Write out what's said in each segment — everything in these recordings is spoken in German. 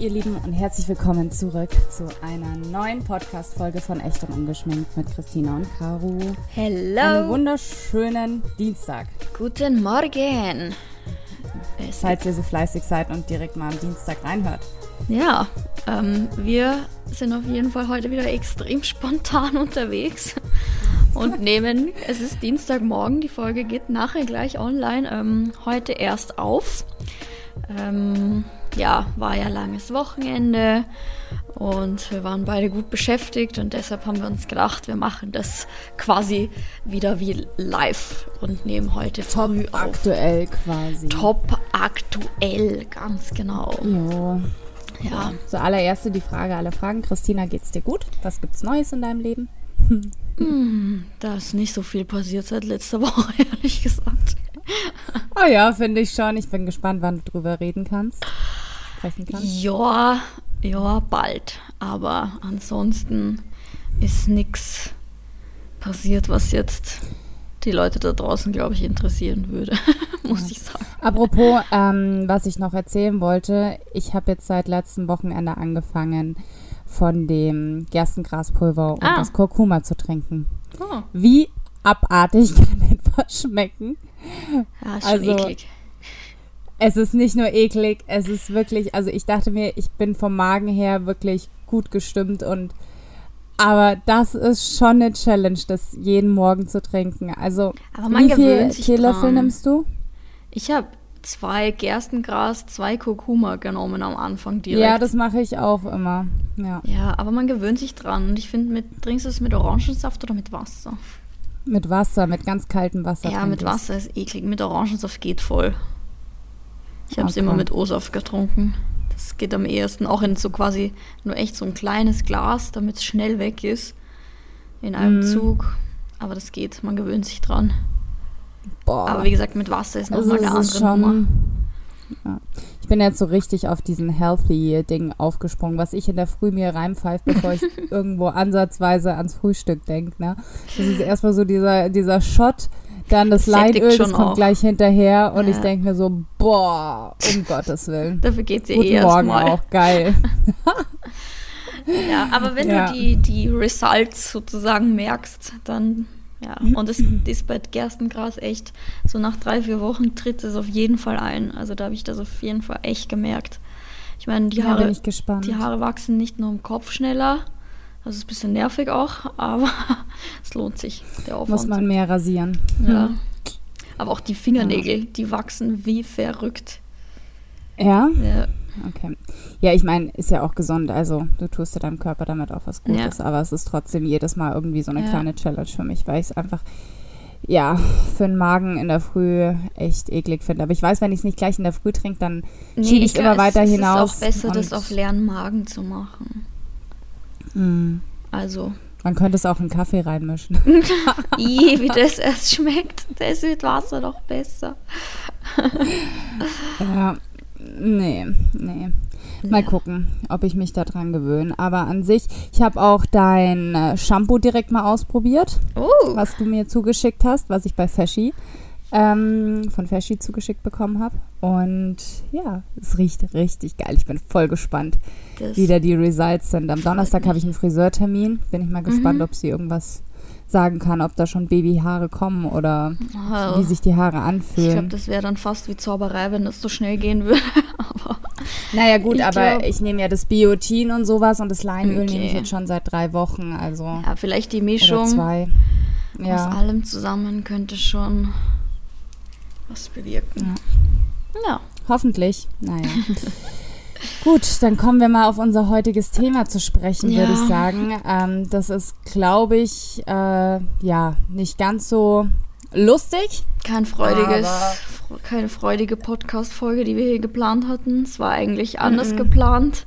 ihr Lieben, und herzlich willkommen zurück zu einer neuen Podcast-Folge von Echt und Ungeschminkt mit Christina und Karu. Hello. Einen wunderschönen Dienstag. Guten Morgen. Falls ihr so fleißig seid und direkt mal am Dienstag reinhört. Ja, ähm, wir sind auf jeden Fall heute wieder extrem spontan unterwegs und nehmen, es ist Dienstagmorgen, die Folge geht nachher gleich online, ähm, heute erst auf. Ähm, ja, war ja langes Wochenende und wir waren beide gut beschäftigt und deshalb haben wir uns gedacht, wir machen das quasi wieder wie live und nehmen heute Top früh auf. aktuell quasi. Top aktuell, ganz genau. Jo. Ja, Zuallererst die Frage aller Fragen. Christina, geht's dir gut? Was gibt's Neues in deinem Leben? da ist nicht so viel passiert seit letzter Woche, ehrlich gesagt. Oh ja, finde ich schon. Ich bin gespannt, wann du drüber reden kannst. Sprechen kannst. Ja, ja, bald. Aber ansonsten ist nichts passiert, was jetzt die Leute da draußen, glaube ich, interessieren würde, muss ich sagen. Apropos, ähm, was ich noch erzählen wollte, ich habe jetzt seit letztem Wochenende angefangen, von dem Gerstengraspulver und Ah. das Kurkuma zu trinken. Oh, Wie abartig kann etwas schmecken? ja, ist schon Also, eklig. Es ist nicht nur eklig, es ist wirklich, also ich dachte mir, ich bin vom Magen her wirklich gut gestimmt und aber das ist schon eine Challenge, das jeden Morgen zu trinken. Also Aber man wie viel Teelöffel dran. nimmst du? Ich habe zwei Gerstengras, zwei Kurkuma genommen am Anfang direkt. Ja, das mache ich auch immer. Ja, ja, aber man gewöhnt sich dran. Und ich finde, mit, trinkst du es mit Orangensaft oder mit Wasser? Mit Wasser, mit ganz kaltem Wasser. Ja, mit. Wasser ist eklig. Mit Orangensaft geht voll. Ich habe es Okay. immer mit O-Saft getrunken. Das geht am ehesten auch in so quasi nur echt so ein kleines Glas, damit es schnell weg ist. In einem Mhm. Zug. Aber das geht, man gewöhnt sich dran. Boah. Aber wie gesagt, mit Wasser ist Also nochmal eine es ist andere Nummer. Ja. Ich bin jetzt so richtig auf diesen Healthy-Ding aufgesprungen, was ich in der Früh mir reinpfeife, bevor ich irgendwo ansatzweise ans Frühstück denke. Ne? Das ist erstmal so dieser, dieser Shot, dann das Leinöl, das kommt auch. gleich hinterher und Ja. ich denke mir so, boah, um Gottes Willen. Dafür geht es ja Guten eh Morgen erstmal. auch, geil. Ja, aber wenn Ja. du die, die Results sozusagen merkst, dann ja. Und es ist bei Gerstengras echt, so nach drei, vier Wochen tritt es auf jeden Fall ein. Also da habe ich das auf jeden Fall echt gemerkt. Ich meine, die Haare, gespannt. die Haare wachsen nicht nur im Kopf schneller. Das ist ein bisschen nervig auch, aber es lohnt sich, der Aufwand. Muss man mehr rasieren. ja. Aber auch die Fingernägel, die wachsen wie verrückt. Ja? Ja. Okay. Ja, ich meine, ist ja auch gesund. Also, du tust ja deinem Körper damit auch was Gutes. Aber es ist trotzdem jedes Mal irgendwie so eine Ja. kleine Challenge für mich, weil ich es einfach, ja, für den Magen in der Früh echt eklig finde. Aber ich weiß, wenn ich es nicht gleich in der Früh trinke, dann schiebe ich es immer weiter es, hinaus. Es ist auch besser, das auf leeren Magen zu machen. Mm. Also, Man könnte es auch in Kaffee reinmischen. i, wie das erst schmeckt. Das ist mit Wasser doch besser. ja, nee, nee. Mal Ja. gucken, ob ich mich daran gewöhne. Aber an sich, ich habe auch dein äh, Shampoo direkt mal ausprobiert. Oh, was du mir zugeschickt hast, was ich bei Feschi ähm, von Feschi zugeschickt bekommen habe. Und ja, es riecht richtig geil. Ich bin voll gespannt, das, wie da die Results sind. Am Donnerstag habe ich einen Friseurtermin. Bin ich mal gespannt, Mhm. ob sie irgendwas sagen kann, ob da schon Babyhaare kommen oder oh, wie sich die Haare ich glaube, anfühlen. das wäre dann fast wie Zauberei, wenn das so schnell gehen würde. Aber naja gut, ich aber glaub- ich nehme ja das Biotin und sowas und das Leinöl nehme ich Okay. jetzt schon seit drei Wochen. Also ja, vielleicht die oder Mischung zwei. aus Ja. allem zusammen könnte schon was bewirken. Ja. Hoffentlich. Naja. Gut, dann kommen wir mal auf unser heutiges Thema zu sprechen, würde Ja. ich sagen. Ähm, das ist, glaube ich, äh, ja, nicht ganz so lustig. Kein freudiges, keine freudige Podcast-Folge, die wir hier geplant hatten. Es war eigentlich anders Mhm. geplant.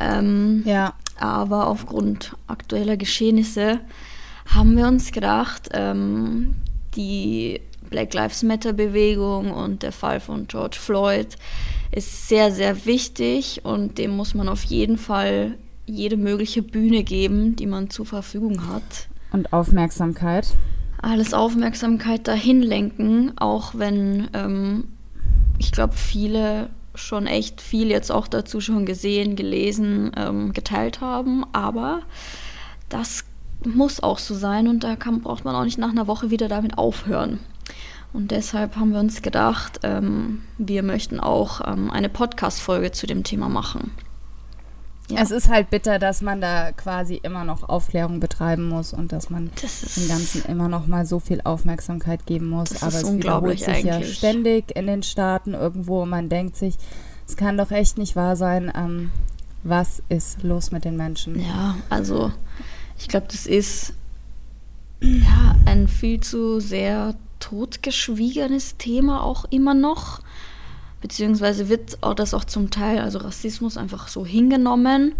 Ähm, Ja. Aber aufgrund aktueller Geschehnisse haben wir uns gedacht, ähm, die Black Lives Matter Bewegung und der Fall von George Floyd ist sehr, sehr wichtig und dem muss man auf jeden Fall jede mögliche Bühne geben, die man zur Verfügung hat. Und Aufmerksamkeit. Alles Aufmerksamkeit dahin lenken, auch wenn ähm, ich glaube, viele schon echt viel jetzt auch dazu schon gesehen, gelesen, ähm, geteilt haben. Aber das muss auch so sein und da kann, braucht man auch nicht nach einer Woche wieder damit aufhören. Und deshalb haben wir uns gedacht, ähm, wir möchten auch ähm, eine Podcast-Folge zu dem Thema machen. Ja. Es ist halt bitter, dass man da quasi immer noch Aufklärung betreiben muss und dass man dem Ganzen immer noch mal so viel Aufmerksamkeit geben muss. Das Aber es wiederholt sich eigentlich. ja ständig in den Staaten irgendwo. Man denkt sich, es kann doch echt nicht wahr sein. Ähm, was ist los mit den Menschen? Ja, also ich glaube, das ist ja ein viel zu sehr totgeschwiegenes Thema auch immer noch. Beziehungsweise wird auch das auch zum Teil, also Rassismus einfach so hingenommen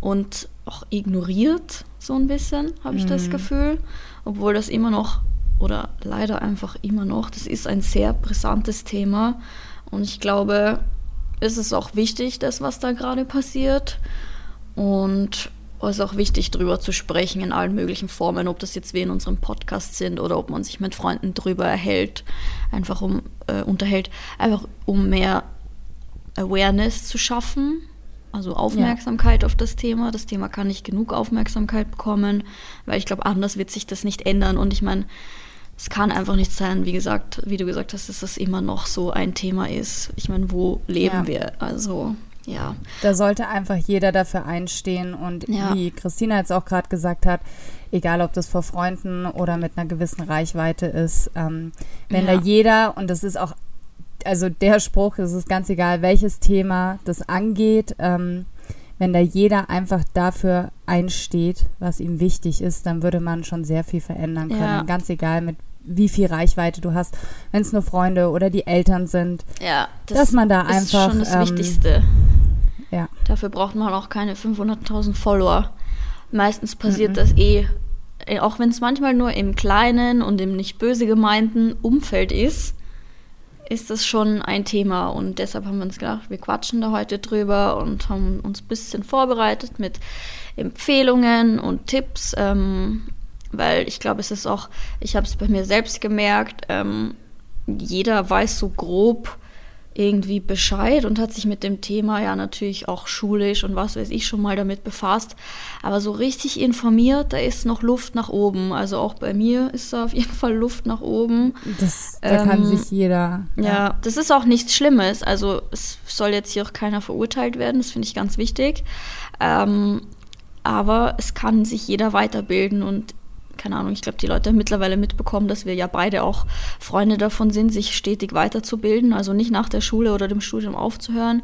und auch ignoriert, so ein bisschen, habe ich mhm. das Gefühl. Obwohl das immer noch, oder leider einfach immer noch, das ist ein sehr brisantes Thema. Und ich glaube, es ist auch wichtig, das, was da gerade passiert. Und es ist auch wichtig, darüber zu sprechen in allen möglichen Formen, ob das jetzt wie in unserem Podcast sind oder ob man sich mit Freunden drüber erhält, einfach um äh, unterhält, einfach um mehr Awareness zu schaffen, also Aufmerksamkeit ja. auf das Thema. Das Thema kann nicht genug Aufmerksamkeit bekommen, weil ich glaube, anders wird sich das nicht ändern. Und ich meine, es kann einfach nicht sein, wie gesagt, wie du gesagt hast, dass das immer noch so ein Thema ist. Ich meine, wo leben ja. wir? Also ja. Da sollte einfach jeder dafür einstehen und ja. wie Christina jetzt auch gerade gesagt hat, egal ob das vor Freunden oder mit einer gewissen Reichweite ist, ähm, wenn ja. da jeder, und das ist auch, also der Spruch, es ist ganz egal, welches Thema das angeht, ähm, wenn da jeder einfach dafür einsteht, was ihm wichtig ist, dann würde man schon sehr viel verändern können. Ja. Ganz egal, mit wie viel Reichweite du hast, wenn es nur Freunde oder die Eltern sind. Ja, das dass man da ist einfach, schon das ähm, Wichtigste. Ja. Dafür braucht man auch keine 500.000 Follower. Meistens passiert mhm. das eh, äh, auch wenn es manchmal nur im kleinen und im nicht böse gemeinten Umfeld ist, ist das schon ein Thema. Und deshalb haben wir uns gedacht, wir quatschen da heute drüber und haben uns ein bisschen vorbereitet mit Empfehlungen und Tipps. Ähm, weil ich glaube, es ist auch, ich habe es bei mir selbst gemerkt, ähm, jeder weiß so grob irgendwie Bescheid und hat sich mit dem Thema ja natürlich auch schulisch und was weiß ich schon mal damit befasst. Aber so richtig informiert, da ist noch Luft nach oben. Also auch bei mir ist da auf jeden Fall Luft nach oben. Das, da ähm, kann sich jeder. Ja. ja, das ist auch nichts Schlimmes. Also es soll jetzt hier auch keiner verurteilt werden, das finde ich ganz wichtig. Ähm, aber es kann sich jeder weiterbilden und keine Ahnung, ich glaube, die Leute haben mittlerweile mitbekommen, dass wir ja beide auch Freunde davon sind, sich stetig weiterzubilden, also nicht nach der Schule oder dem Studium aufzuhören,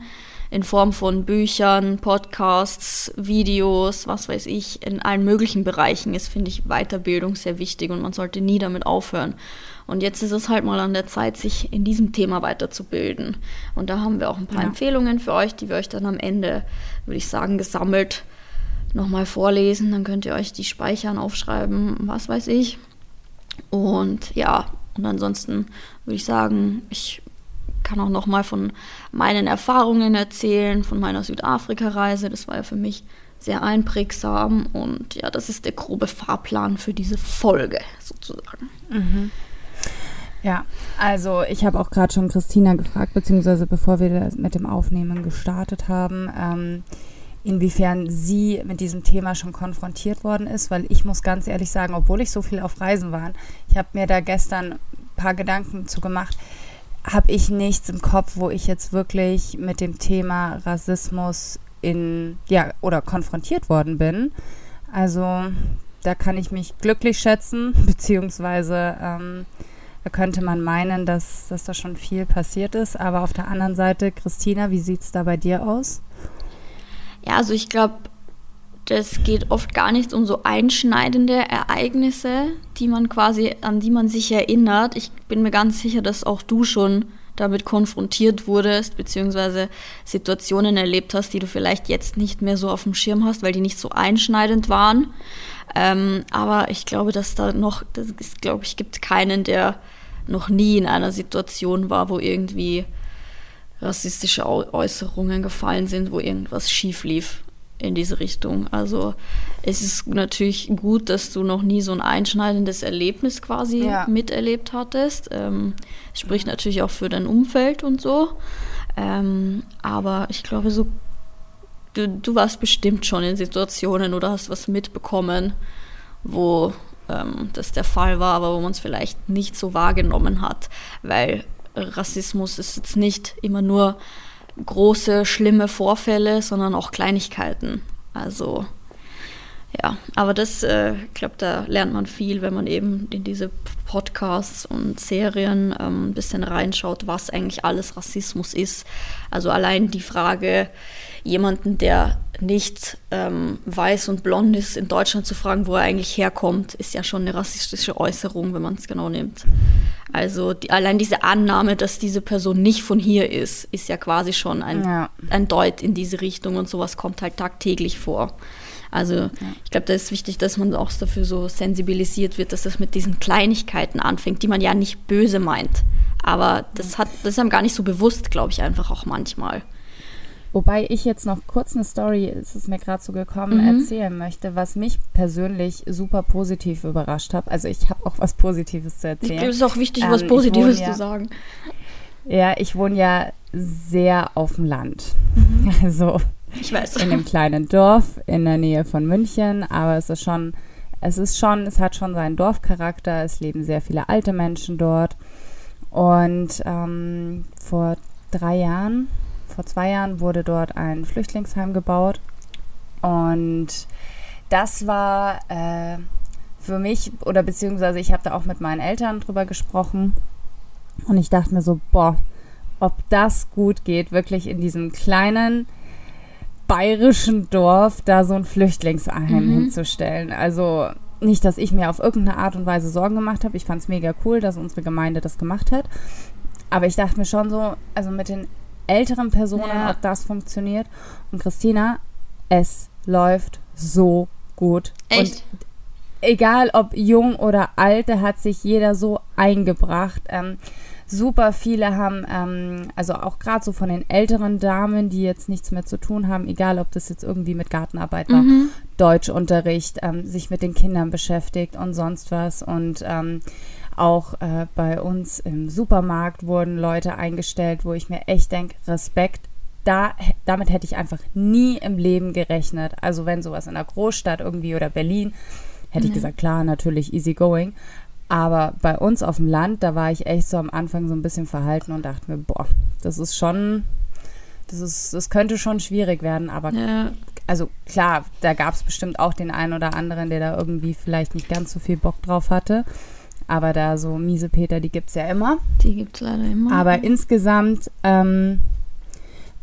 in Form von Büchern, Podcasts, Videos, was weiß ich, in allen möglichen Bereichen ist, finde ich, Weiterbildung sehr wichtig und man sollte nie damit aufhören. Und jetzt ist es halt mal an der Zeit, sich in diesem Thema weiterzubilden. Und da haben wir auch ein paar ja. Empfehlungen für euch, die wir euch dann am Ende, würde ich sagen, gesammelt nochmal vorlesen. Dann könnt ihr euch die speichern, aufschreiben, was weiß ich. Und ja, und ansonsten würde ich sagen, ich kann auch nochmal von meinen Erfahrungen erzählen, von meiner Südafrika-Reise. Das war ja für mich sehr einprägsam und ja, das ist der grobe Fahrplan für diese Folge sozusagen. Mhm. Ja, also ich habe auch gerade schon Christina gefragt, beziehungsweise bevor wir mit dem Aufnehmen gestartet haben, ähm, inwiefern sie mit diesem Thema schon konfrontiert worden ist, weil ich muss ganz ehrlich sagen, obwohl ich so viel auf Reisen war, ich habe mir da gestern ein paar Gedanken zu gemacht, habe ich nichts im Kopf, wo ich jetzt wirklich mit dem Thema Rassismus in ja oder konfrontiert worden bin. Also da kann ich mich glücklich schätzen, beziehungsweise ähm, da könnte man meinen, dass, dass da schon viel passiert ist. Aber auf der anderen Seite, Christina, wie sieht es da bei dir aus? Ja, also ich glaube, das geht oft gar nicht um so einschneidende Ereignisse, die man quasi, an die man sich erinnert. Ich bin mir ganz sicher, dass auch du schon damit konfrontiert wurdest, beziehungsweise Situationen erlebt hast, die du vielleicht jetzt nicht mehr so auf dem Schirm hast, weil die nicht so einschneidend waren. Ähm, aber ich glaube, dass da noch, das ist, glaube ich, gibt keinen, der noch nie in einer Situation war, wo irgendwie rassistische Äußerungen gefallen sind, wo irgendwas schief lief in diese Richtung. Also es ist natürlich gut, dass du noch nie so ein einschneidendes Erlebnis quasi ja. miterlebt hattest. Ähm, spricht natürlich auch für dein Umfeld und so. Ähm, aber ich glaube, so du, du warst bestimmt schon in Situationen oder hast was mitbekommen, wo ähm, das der Fall war, aber wo man es vielleicht nicht so wahrgenommen hat, weil Rassismus ist jetzt nicht immer nur große, schlimme Vorfälle, sondern auch Kleinigkeiten. Also ja, aber das, äh, ich glaube, da lernt man viel, wenn man eben in diese Podcasts und Serien ähm, ein bisschen reinschaut, was eigentlich alles Rassismus ist. Also allein die Frage, jemanden, der nicht ähm, weiß und blond ist, in Deutschland zu fragen, wo er eigentlich herkommt, ist ja schon eine rassistische Äußerung, wenn man es genau nimmt. Also die, allein diese Annahme, dass diese Person nicht von hier ist, ist ja quasi schon ein, ja. ein Deut in diese Richtung und sowas kommt halt tagtäglich vor. Also ja. ich glaube, da ist wichtig, dass man auch dafür so sensibilisiert wird, dass das mit diesen Kleinigkeiten anfängt, die man ja nicht böse meint. Aber das hat, das ist einem gar nicht so bewusst, glaube ich, einfach auch manchmal. Wobei ich jetzt noch kurz eine Story, ist es mir gerade so gekommen, mhm. erzählen möchte, was mich persönlich super positiv überrascht hat. Also ich habe auch was Positives zu erzählen. Es ist auch wichtig, ähm, was Positives ja, zu sagen. Ja, ich wohne ja sehr auf dem Land. Mhm. Also ich weiß. in einem kleinen Dorf in der Nähe von München, aber es ist schon, es ist schon, es hat schon seinen Dorfcharakter. Es leben sehr viele alte Menschen dort. Und ähm, vor drei Jahren vor zwei Jahren wurde dort ein Flüchtlingsheim gebaut. Und das war äh, für mich, oder beziehungsweise ich habe da auch mit meinen Eltern drüber gesprochen. Und ich dachte mir so, boah, ob das gut geht, wirklich in diesem kleinen bayerischen Dorf da so ein Flüchtlingsheim mhm. hinzustellen. Also nicht, dass ich mir auf irgendeine Art und Weise Sorgen gemacht habe. Ich fand es mega cool, dass unsere Gemeinde das gemacht hat. Aber ich dachte mir schon so, also mit den älteren Personen, ja. ob das funktioniert. Und Christina, es läuft so gut. Echt? Und egal ob jung oder alt, da hat sich jeder so eingebracht. Ähm, super viele haben, ähm, also auch gerade so von den älteren Damen, die jetzt nichts mehr zu tun haben, egal ob das jetzt irgendwie mit Gartenarbeit war, mhm. Deutschunterricht, ähm, sich mit den Kindern beschäftigt und sonst was und ähm, auch äh, bei uns im Supermarkt wurden Leute eingestellt, wo ich mir echt denke, Respekt. Da, damit hätte ich einfach nie im Leben gerechnet. Also wenn sowas in einer Großstadt irgendwie oder Berlin, hätte mhm. ich gesagt, klar, natürlich easy going. Aber bei uns auf dem Land, da war ich echt so am Anfang so ein bisschen verhalten und dachte mir, boah, das ist schon, das ist, das könnte schon schwierig werden. Aber ja. also klar, da gab es bestimmt auch den einen oder anderen, der da irgendwie vielleicht nicht ganz so viel Bock drauf hatte. Aber da so miese Peter, die gibt es ja immer. Die gibt es leider immer. Aber insgesamt ähm,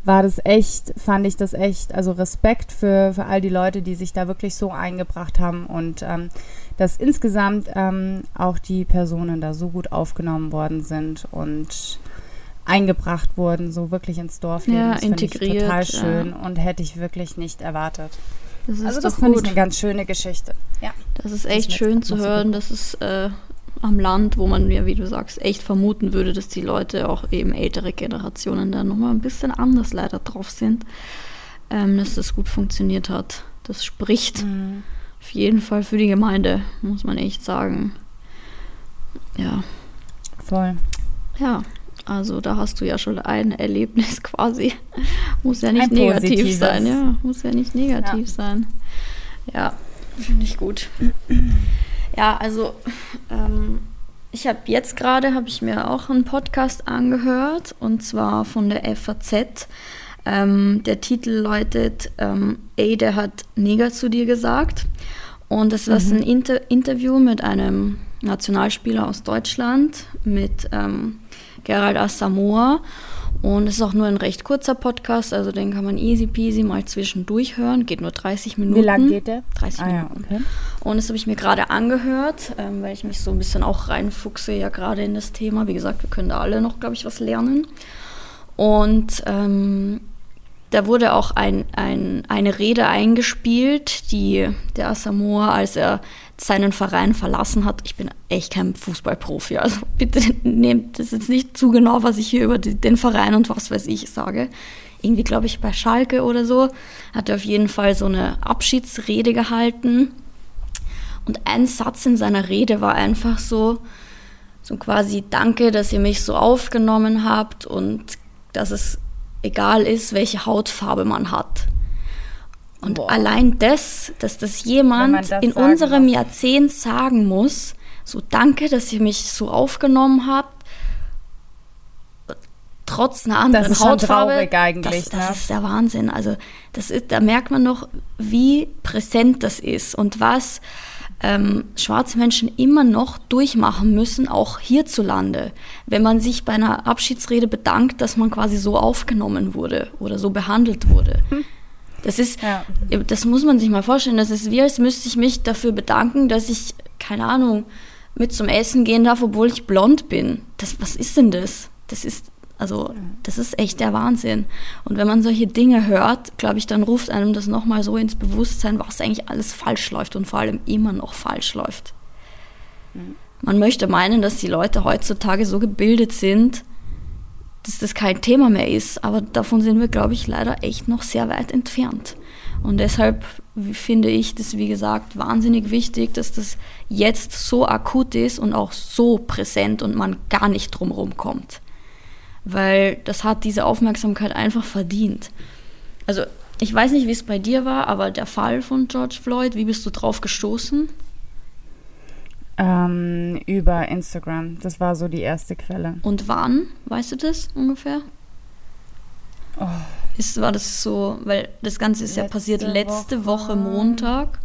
war das echt, fand ich das echt, also Respekt für, für all die Leute, die sich da wirklich so eingebracht haben und ähm, dass insgesamt ähm, auch die Personen da so gut aufgenommen worden sind und eingebracht wurden, so wirklich ins Dorfleben. Ja, das integriert. Ich total schön ja. und hätte ich wirklich nicht erwartet. Das also das fand ich eine ganz schöne Geschichte. Ja. Das ist echt das schön zu hören, dass es äh, am Land, wo man ja, wie du sagst, echt vermuten würde, dass die Leute, auch eben ältere Generationen, da nochmal ein bisschen anders leider drauf sind, ähm, dass das gut funktioniert hat. Das spricht mhm. auf jeden Fall für die Gemeinde, muss man echt sagen. Ja. Voll. Ja, also da hast du ja schon ein Erlebnis quasi. muss ja nicht ein negativ positives. sein, ja. Muss ja nicht negativ ja. sein. Ja, finde ich gut. Ja, also ähm, ich habe jetzt gerade, habe ich mir auch einen Podcast angehört und zwar von der FAZ. Ähm, der Titel läutet ähm, Ey, der hat Neger zu dir gesagt. Und das war mhm. ein Inter Interview mit einem Nationalspieler aus Deutschland, mit ähm, Gerald Asamoah. Und es ist auch nur ein recht kurzer Podcast, also den kann man easy peasy mal zwischendurch hören. Geht nur 30 Minuten. Wie lang geht der? 30 ah, Minuten. Ja, okay. Und das habe ich mir gerade angehört, ähm, weil ich mich so ein bisschen auch reinfuchse, ja gerade in das Thema. Wie gesagt, wir können da alle noch, glaube ich, was lernen. Und ähm, da wurde auch ein, ein, eine Rede eingespielt, die der Asamoah, als er seinen Verein verlassen hat. Ich bin echt kein Fußballprofi, also bitte nehmt das jetzt nicht zu genau, was ich hier über die, den Verein und was weiß ich sage. Irgendwie, glaube ich, bei Schalke oder so hat er auf jeden Fall so eine Abschiedsrede gehalten. Und ein Satz in seiner Rede war einfach so, so quasi Danke, dass ihr mich so aufgenommen habt und dass es egal ist, welche Hautfarbe man hat. Und Boah. allein das, dass das jemand das in unserem muss. Jahrzehnt sagen muss, so danke, dass ihr mich so aufgenommen habt, trotz einer anderen das ist Hautfarbe. Das, das ne? ist der Wahnsinn. Also das ist, da merkt man noch, wie präsent das ist und was ähm, schwarze Menschen immer noch durchmachen müssen, auch hierzulande, wenn man sich bei einer Abschiedsrede bedankt, dass man quasi so aufgenommen wurde oder so behandelt wurde. Hm. Das ist, ja. das muss man sich mal vorstellen. Das ist wie, als müsste ich mich dafür bedanken, dass ich, keine Ahnung, mit zum Essen gehen darf, obwohl ich blond bin. Das, was ist denn das? Das ist, also, das ist echt der Wahnsinn. Und wenn man solche Dinge hört, glaube ich, dann ruft einem das nochmal so ins Bewusstsein, was eigentlich alles falsch läuft und vor allem immer noch falsch läuft. Man möchte meinen, dass die Leute heutzutage so gebildet sind, dass das kein Thema mehr ist. Aber davon sind wir, glaube ich, leider echt noch sehr weit entfernt. Und deshalb finde ich das, wie gesagt, wahnsinnig wichtig, dass das jetzt so akut ist und auch so präsent und man gar nicht drumherum kommt. Weil das hat diese Aufmerksamkeit einfach verdient. Also ich weiß nicht, wie es bei dir war, aber der Fall von George Floyd, wie bist du drauf gestoßen? Ähm, über Instagram. Das war so die erste Quelle. Und wann? Weißt du das ungefähr? Oh. Ist, war das so, weil das Ganze ist letzte ja passiert letzte Woche, Woche Montag.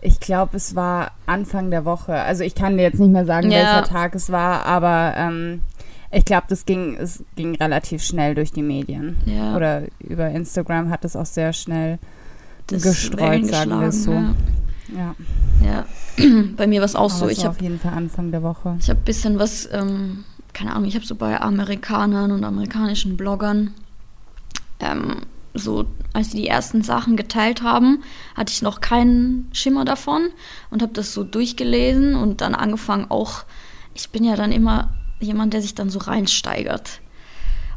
Ich glaube, es war Anfang der Woche. Also ich kann dir jetzt nicht mehr sagen, ja. welcher Tag es war, aber ähm, ich glaube, das ging, es ging relativ schnell durch die Medien. Ja. Oder über Instagram hat es auch sehr schnell das gestreut, sagen wir es so. Ja. Ja. ja. bei mir war es auch Aber so. Ich habe auf jeden Fall Anfang der Woche. Ich habe ein bisschen was, ähm, keine Ahnung, ich habe so bei Amerikanern und amerikanischen Bloggern, ähm, so als sie die ersten Sachen geteilt haben, hatte ich noch keinen Schimmer davon und habe das so durchgelesen und dann angefangen auch, ich bin ja dann immer jemand, der sich dann so reinsteigert.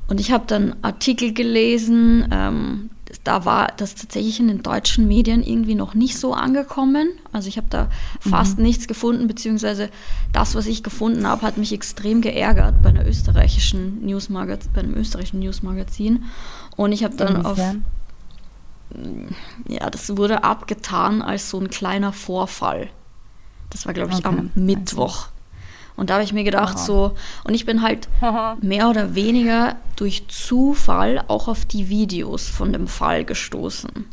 Und ich habe dann Artikel gelesen, ähm, da war das tatsächlich in den deutschen Medien irgendwie noch nicht so angekommen. Also ich habe da fast mhm. nichts gefunden, beziehungsweise das, was ich gefunden habe, hat mich extrem geärgert bei einer österreichischen Newsmagazin, bei einem österreichischen Newsmagazin. Und ich habe dann Inwiefern? auf ja, das wurde abgetan als so ein kleiner Vorfall. Das war, glaube ich, okay. am Mittwoch. Und da habe ich mir gedacht, Aha. so, und ich bin halt mehr oder weniger durch Zufall auch auf die Videos von dem Fall gestoßen.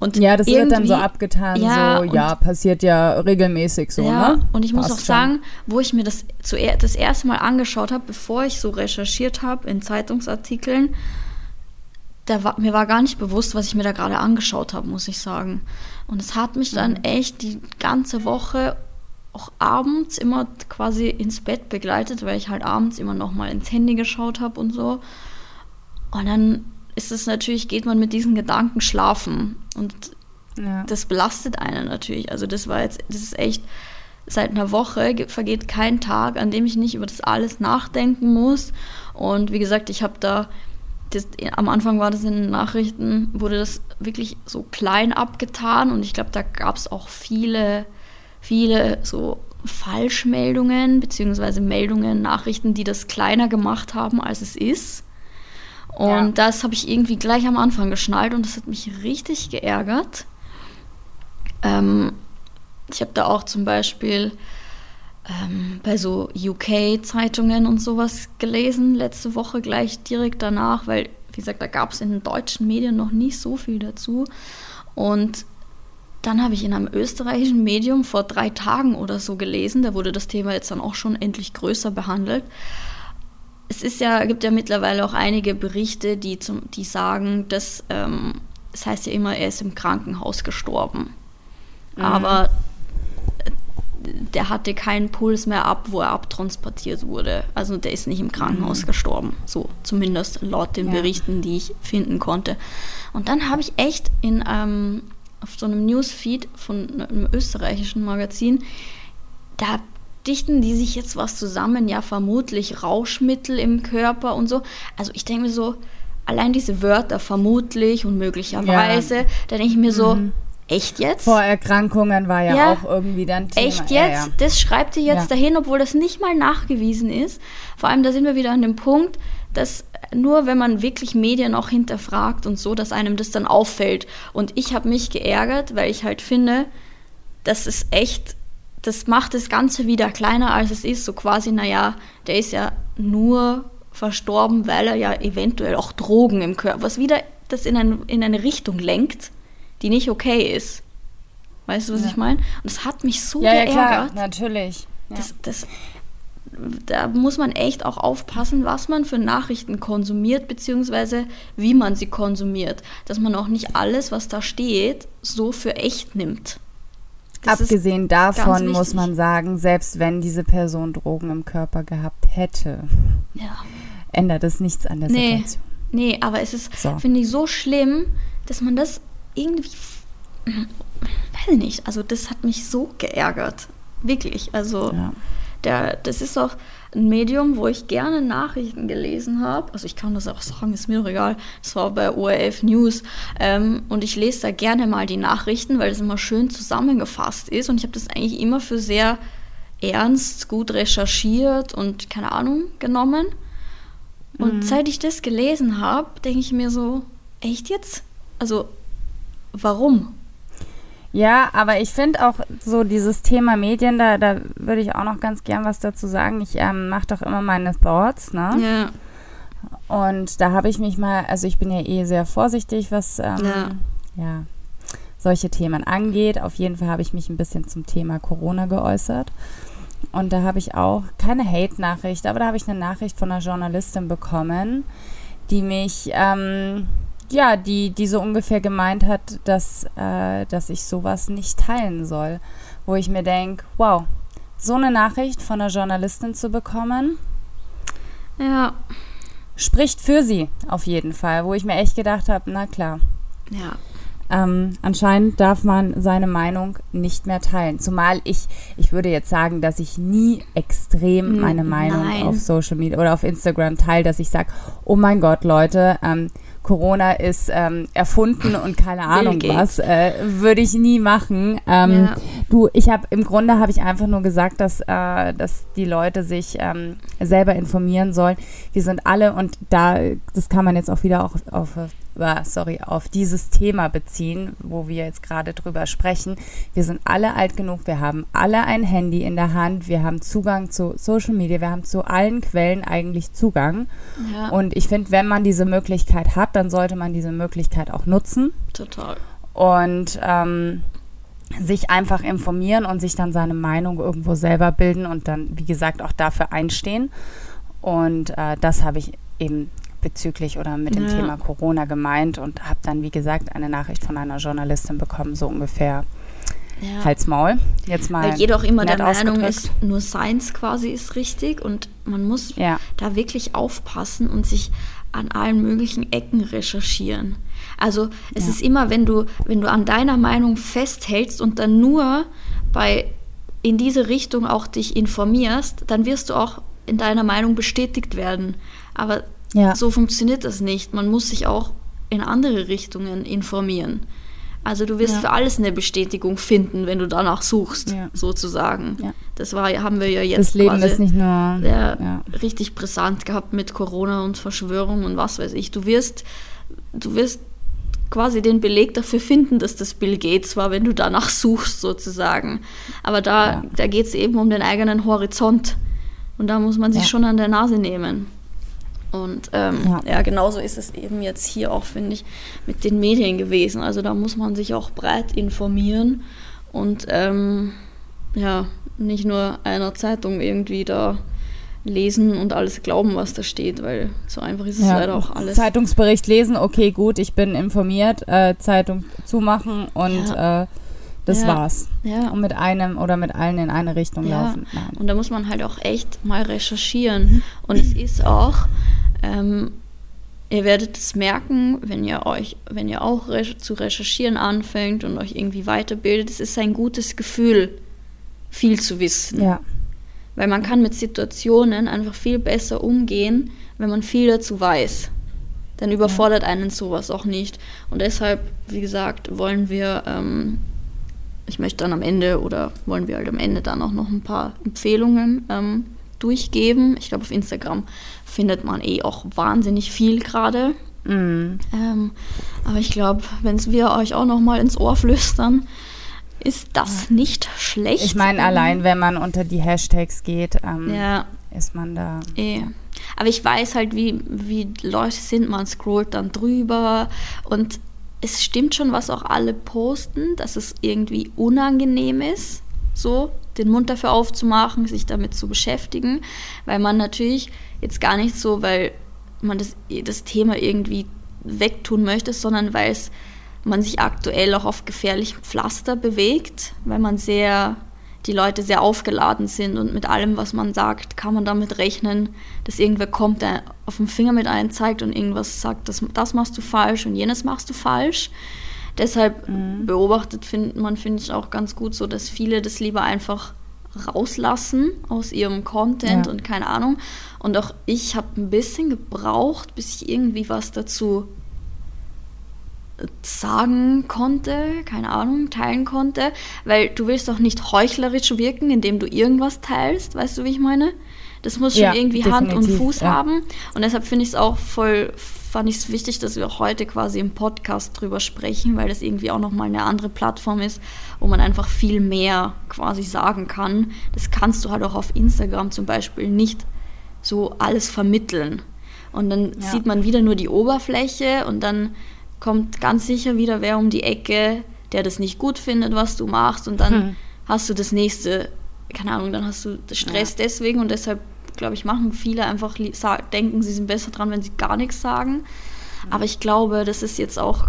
Und ja, das wird dann so abgetan, ja, so, ja, passiert ja regelmäßig so, ja, ne? Und ich Passt muss auch schon. sagen, wo ich mir das zuerst das erste Mal angeschaut habe, bevor ich so recherchiert habe in Zeitungsartikeln, da war, mir war gar nicht bewusst, was ich mir da gerade angeschaut habe, muss ich sagen. Und es hat mich dann mhm. echt die ganze Woche auch abends immer quasi ins Bett begleitet, weil ich halt abends immer noch mal ins Handy geschaut habe und so. Und dann ist es natürlich, geht man mit diesen Gedanken schlafen und ja. das belastet einen natürlich. Also das war jetzt, das ist echt, seit einer Woche vergeht kein Tag, an dem ich nicht über das alles nachdenken muss. Und wie gesagt, ich habe da, das, am Anfang war das in den Nachrichten, wurde das wirklich so klein abgetan und ich glaube, da gab es auch viele viele so Falschmeldungen beziehungsweise Meldungen, Nachrichten, die das kleiner gemacht haben, als es ist. Und ja. das habe ich irgendwie gleich am Anfang geschnallt und das hat mich richtig geärgert. Ähm, ich habe da auch zum Beispiel ähm, bei so UK-Zeitungen und sowas gelesen, letzte Woche gleich direkt danach, weil, wie gesagt, da gab es in den deutschen Medien noch nicht so viel dazu. Und dann habe ich in einem österreichischen Medium vor drei Tagen oder so gelesen, da wurde das Thema jetzt dann auch schon endlich größer behandelt. Es ist ja, gibt ja mittlerweile auch einige Berichte, die, zum, die sagen, dass, ähm, das heißt ja immer, er ist im Krankenhaus gestorben. Mhm. Aber äh, der hatte keinen Puls mehr ab, wo er abtransportiert wurde. Also der ist nicht im Krankenhaus mhm. gestorben. So, zumindest laut den ja. Berichten, die ich finden konnte. Und dann habe ich echt in ähm, auf so einem Newsfeed von einem österreichischen Magazin, da dichten die sich jetzt was zusammen, ja vermutlich Rauschmittel im Körper und so. Also ich denke mir so, allein diese Wörter vermutlich und möglicherweise, ja. da denke ich mir so, mhm. echt jetzt? Vorerkrankungen war ja, ja, auch irgendwie dann Thema. Echt jetzt? Ja, das schreibt ihr jetzt dahin, obwohl das nicht mal nachgewiesen ist. Vor allem, da sind wir wieder an dem Punkt, dass nur wenn man wirklich Medien auch hinterfragt und so, dass einem das dann auffällt. Und ich habe mich geärgert, weil ich halt finde, das ist echt, das macht das Ganze wieder kleiner, als es ist. So quasi, naja, der ist ja nur verstorben, weil er ja eventuell auch Drogen im Körper, was wieder das in, ein, in eine Richtung lenkt, die nicht okay ist. Weißt du, was ja. ich meine? Und das hat mich so ja, geärgert. Ja, klar, natürlich. Ja. Das, das, da muss man echt auch aufpassen, was man für Nachrichten konsumiert, beziehungsweise wie man sie konsumiert. Dass man auch nicht alles, was da steht, so für echt nimmt. Das Abgesehen davon muss man sagen, selbst wenn diese Person Drogen im Körper gehabt hätte, ja. ändert es nichts an der nee, Situation. Nee, aber es ist, so. finde ich, so schlimm, dass man das irgendwie, weiß ich nicht, also das hat mich so geärgert. Wirklich, also ja. Der, das ist auch ein Medium, wo ich gerne Nachrichten gelesen habe. Also ich kann das auch sagen, ist mir doch egal. Das war bei ORF News. Ähm, und ich lese da gerne mal die Nachrichten, weil es immer schön zusammengefasst ist. Und ich habe das eigentlich immer für sehr ernst, gut recherchiert und keine Ahnung genommen. Und mhm. seit ich das gelesen habe, denke ich mir so, echt jetzt? Also, warum? Ja, aber ich finde auch so dieses Thema Medien, da, da würde ich auch noch ganz gern was dazu sagen. Ich ähm, mache doch immer meine Thoughts, ne? Ja. Und da habe ich mich mal, also ich bin ja eh sehr vorsichtig, was ähm, ja. ja. solche Themen angeht. Auf jeden Fall habe ich mich ein bisschen zum Thema Corona geäußert. Und da habe ich auch keine Hate-Nachricht, aber da habe ich eine Nachricht von einer Journalistin bekommen, die mich ähm, ja, die, die so ungefähr gemeint hat, dass, äh, dass ich sowas nicht teilen soll. Wo ich mir denke, wow, so eine Nachricht von einer Journalistin zu bekommen, ja. spricht für sie auf jeden Fall. Wo ich mir echt gedacht habe, na klar. Ja. Ähm, anscheinend darf man seine Meinung nicht mehr teilen. Zumal ich, ich würde jetzt sagen, dass ich nie extrem meine Meinung Nein. auf Social Media oder auf Instagram teile, dass ich sage, oh mein Gott, Leute, ähm, Corona ist ähm, erfunden und keine Ahnung was, äh, würde ich nie machen. Ähm, ja. Du, ich habe im Grunde habe ich einfach nur gesagt, dass, äh, dass die Leute sich ähm, selber informieren sollen. Wir sind alle und da, das kann man jetzt auch wieder auch auf, auf sorry, auf dieses Thema beziehen, wo wir jetzt gerade drüber sprechen. Wir sind alle alt genug, wir haben alle ein Handy in der Hand, wir haben Zugang zu Social Media, wir haben zu allen Quellen eigentlich Zugang. Ja. Und ich finde, wenn man diese Möglichkeit hat, dann sollte man diese Möglichkeit auch nutzen. Total. Und ähm, sich einfach informieren und sich dann seine Meinung irgendwo selber bilden und dann, wie gesagt, auch dafür einstehen. Und äh, das habe ich eben bezüglich oder mit dem ja. Thema Corona gemeint und habe dann, wie gesagt, eine Nachricht von einer Journalistin bekommen, so ungefähr ja. Hals Maul. Jetzt mal. Weil jeder auch immer der Meinung ist, nur Science quasi ist richtig und man muss ja. da wirklich aufpassen und sich an allen möglichen Ecken recherchieren. Also es ja. ist immer, wenn du, wenn du an deiner Meinung festhältst und dann nur bei in diese Richtung auch dich informierst, dann wirst du auch in deiner Meinung bestätigt werden. Aber ja. So funktioniert das nicht. Man muss sich auch in andere Richtungen informieren. Also du wirst ja. für alles eine Bestätigung finden, wenn du danach suchst, ja. sozusagen. Ja. Das war, haben wir ja jetzt das Leben ist nicht nur richtig brisant gehabt mit Corona und Verschwörung und was weiß ich. Du wirst, du wirst quasi den Beleg dafür finden, dass das Bill Gates war, wenn du danach suchst, sozusagen. Aber da, da geht es eben um den eigenen Horizont. Und da muss man sich schon an der Nase nehmen. Und ähm, ja. ja, genauso ist es eben jetzt hier auch, finde ich, mit den Medien gewesen. Also da muss man sich auch breit informieren und ähm, ja, nicht nur einer Zeitung irgendwie da lesen und alles glauben, was da steht, weil so einfach ist es ja. leider auch alles. Zeitungsbericht lesen, okay, gut, ich bin informiert, äh, Zeitung zumachen und ja. äh, das ja. war's. Ja. Und mit einem oder mit allen in eine Richtung laufen. Nein. Und da muss man halt auch echt mal recherchieren. Und es ist auch, ähm, ihr werdet es merken, wenn ihr euch, wenn ihr auch re zu recherchieren anfängt und euch irgendwie weiterbildet, es ist ein gutes Gefühl, viel zu wissen. Ja. Weil man kann mit Situationen einfach viel besser umgehen, wenn man viel dazu weiß. Dann überfordert ja. einen sowas auch nicht. Und deshalb, wie gesagt, wollen wir, ähm, ich möchte dann am Ende oder wollen wir halt am Ende dann auch noch ein paar Empfehlungen ähm, durchgeben. Ich glaube, auf Instagram findet man eh auch wahnsinnig viel gerade. Mhm. Ähm, aber ich glaube, wenn wir euch auch noch mal ins Ohr flüstern, ist das nicht schlecht. Ich meine, allein wenn man unter die Hashtags geht, ähm, ja. ist man da. Eh. Aber ich weiß halt, wie, wie Leute sind, man scrollt dann drüber und es stimmt schon, was auch alle posten, dass es irgendwie unangenehm ist, so den Mund dafür aufzumachen, sich damit zu beschäftigen, weil man natürlich jetzt gar nicht so, weil man das, das Thema irgendwie wegtun möchte, sondern weil es man sich aktuell auch auf gefährlichem Pflaster bewegt, weil man sehr, die Leute sehr aufgeladen sind und mit allem, was man sagt, kann man damit rechnen, dass irgendwer kommt, der auf den Finger mit einem zeigt und irgendwas sagt, das, das machst du falsch und jenes machst du falsch. Deshalb mhm. beobachtet find, man, finde ich, auch ganz gut so, dass viele das lieber einfach rauslassen aus ihrem Content ja. und keine Ahnung. Und auch ich habe ein bisschen gebraucht, bis ich irgendwie was dazu sagen konnte, keine Ahnung, teilen konnte, weil du willst doch nicht heuchlerisch wirken, indem du irgendwas teilst, weißt du, wie ich meine? Das muss schon ja, irgendwie Hand und Fuß ja. haben und deshalb finde ich es auch voll, fand ich es wichtig, dass wir heute quasi im Podcast drüber sprechen, weil das irgendwie auch nochmal eine andere Plattform ist, wo man einfach viel mehr quasi sagen kann. Das kannst du halt auch auf Instagram zum Beispiel nicht so alles vermitteln. Und dann ja. sieht man wieder nur die Oberfläche und dann kommt ganz sicher wieder wer um die Ecke, der das nicht gut findet, was du machst und dann hm. hast du das nächste, keine Ahnung, dann hast du Stress ja. deswegen und deshalb, glaube ich, machen viele einfach, denken, sie sind besser dran, wenn sie gar nichts sagen. Aber ich glaube, das ist jetzt auch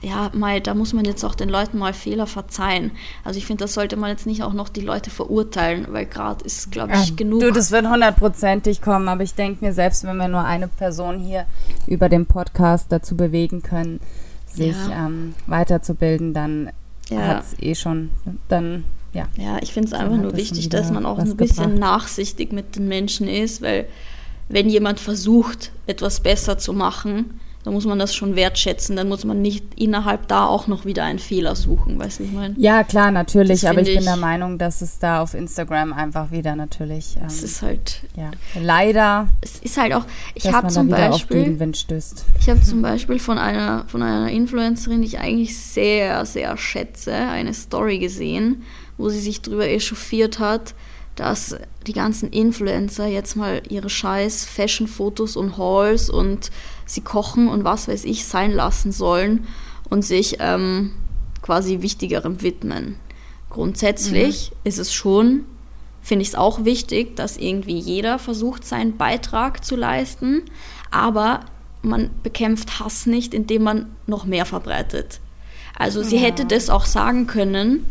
ja, mal, da muss man jetzt auch den Leuten mal Fehler verzeihen. Also ich finde, das sollte man jetzt nicht auch noch die Leute verurteilen, weil gerade ist, glaube ich, ja, genug. Du, das wird hundertprozentig kommen, aber ich denke mir, selbst wenn wir nur eine Person hier über den Podcast dazu bewegen können, sich ja. ähm, weiterzubilden, dann ja. hat es eh schon, dann ja. Ja, ich finde es einfach nur wichtig, dass man auch ein bisschen gebracht. nachsichtig mit den Menschen ist, weil wenn jemand versucht, etwas besser zu machen, da muss man das schon wertschätzen. Dann muss man nicht innerhalb da auch noch wieder einen Fehler suchen, weißt du, ich meine? Ja, klar, natürlich. Das aber ich bin der Meinung, dass es da auf Instagram einfach wieder natürlich. Ähm, es ist halt. Ja, leider. Es ist halt auch. Ich habe zum Beispiel. Ich habe zum Beispiel von einer, von einer Influencerin, die ich eigentlich sehr, sehr schätze, eine Story gesehen, wo sie sich darüber echauffiert hat, dass die ganzen Influencer jetzt mal ihre scheiß Fashion-Fotos und Hauls und sie kochen und was weiß ich sein lassen sollen und sich ähm, quasi Wichtigerem widmen. Grundsätzlich mhm. ist es schon, finde ich es auch wichtig, dass irgendwie jeder versucht, seinen Beitrag zu leisten, aber man bekämpft Hass nicht, indem man noch mehr verbreitet. Also sie ja. hätte das auch sagen können,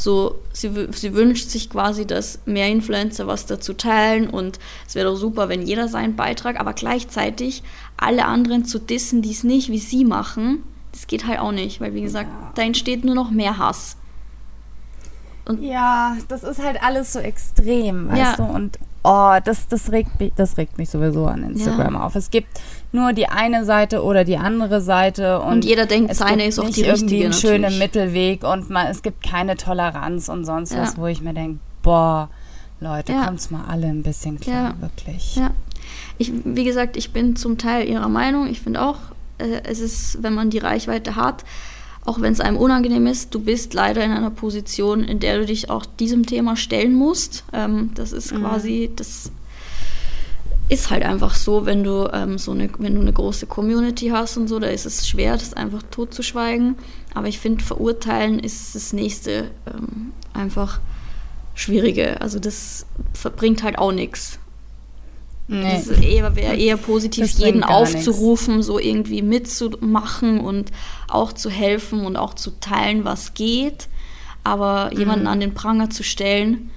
so, sie, sie wünscht sich quasi, dass mehr Influencer was dazu teilen und es wäre doch super, wenn jeder seinen Beitrag, aber gleichzeitig alle anderen zu dissen, die es nicht wie sie machen, das geht halt auch nicht, weil wie gesagt, ja. da entsteht nur noch mehr Hass. Und ja, das ist halt alles so extrem, weißt ja. du? Und oh, das, das, regt mich, das regt mich sowieso an Instagram ja. auf. Es gibt nur die eine Seite oder die andere Seite und, und jeder denkt, seine ist auch die richtige. irgendwie einen schönen Mittelweg und man, es gibt keine Toleranz und sonst ja. was, wo ich mir denke, boah, Leute, ja. kommt's mal alle ein bisschen klar, ja. wirklich. Ja. Ich, wie gesagt, ich bin zum Teil ihrer Meinung. Ich finde auch, äh, es ist, wenn man die Reichweite hat, auch wenn es einem unangenehm ist, du bist leider in einer Position, in der du dich auch diesem Thema stellen musst. Ähm, das ist mhm. quasi, das ist halt einfach so, wenn du ähm, so eine, wenn du eine große Community hast und so, da ist es schwer, das einfach totzuschweigen. Aber ich finde, verurteilen ist das nächste ähm, einfach Schwierige. Also das verbringt halt auch nichts. Nee. Das eher, wäre eher positiv, jeden aufzurufen, nix. so irgendwie mitzumachen und auch zu helfen und auch zu teilen, was geht. Aber mhm. jemanden an den Pranger zu stellen,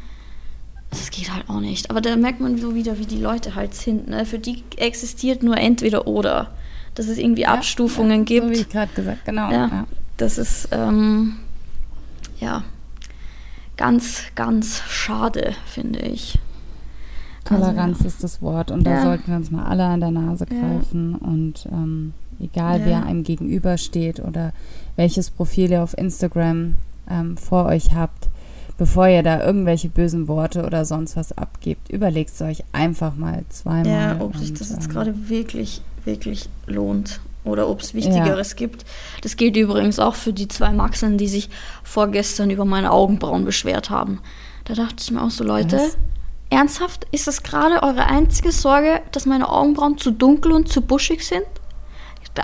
das geht halt auch nicht. Aber da merkt man so wieder, wie die Leute halt sind. Ne? Für die existiert nur entweder oder. Dass es irgendwie ja, Abstufungen ja, gibt. So wie ich gerade gesagt, genau. Ja, ja. Das ist, ähm, ja, ganz, ganz schade, finde ich. Toleranz also, ist das Wort und da sollten wir uns mal alle an der Nase greifen und ähm, egal wer einem gegenübersteht oder welches Profil ihr auf Instagram ähm, vor euch habt, bevor ihr da irgendwelche bösen Worte oder sonst was abgebt, überlegt es euch einfach mal zweimal. Ja, ob sich das jetzt ähm, gerade wirklich, wirklich lohnt oder ob es Wichtigeres ja. gibt. Das gilt übrigens auch für die zwei Maxen, die sich vorgestern über meine Augenbrauen beschwert haben. Da dachte ich mir auch so, Leute, Was? Ernsthaft, ist das gerade eure einzige Sorge, dass meine Augenbrauen zu dunkel und zu buschig sind?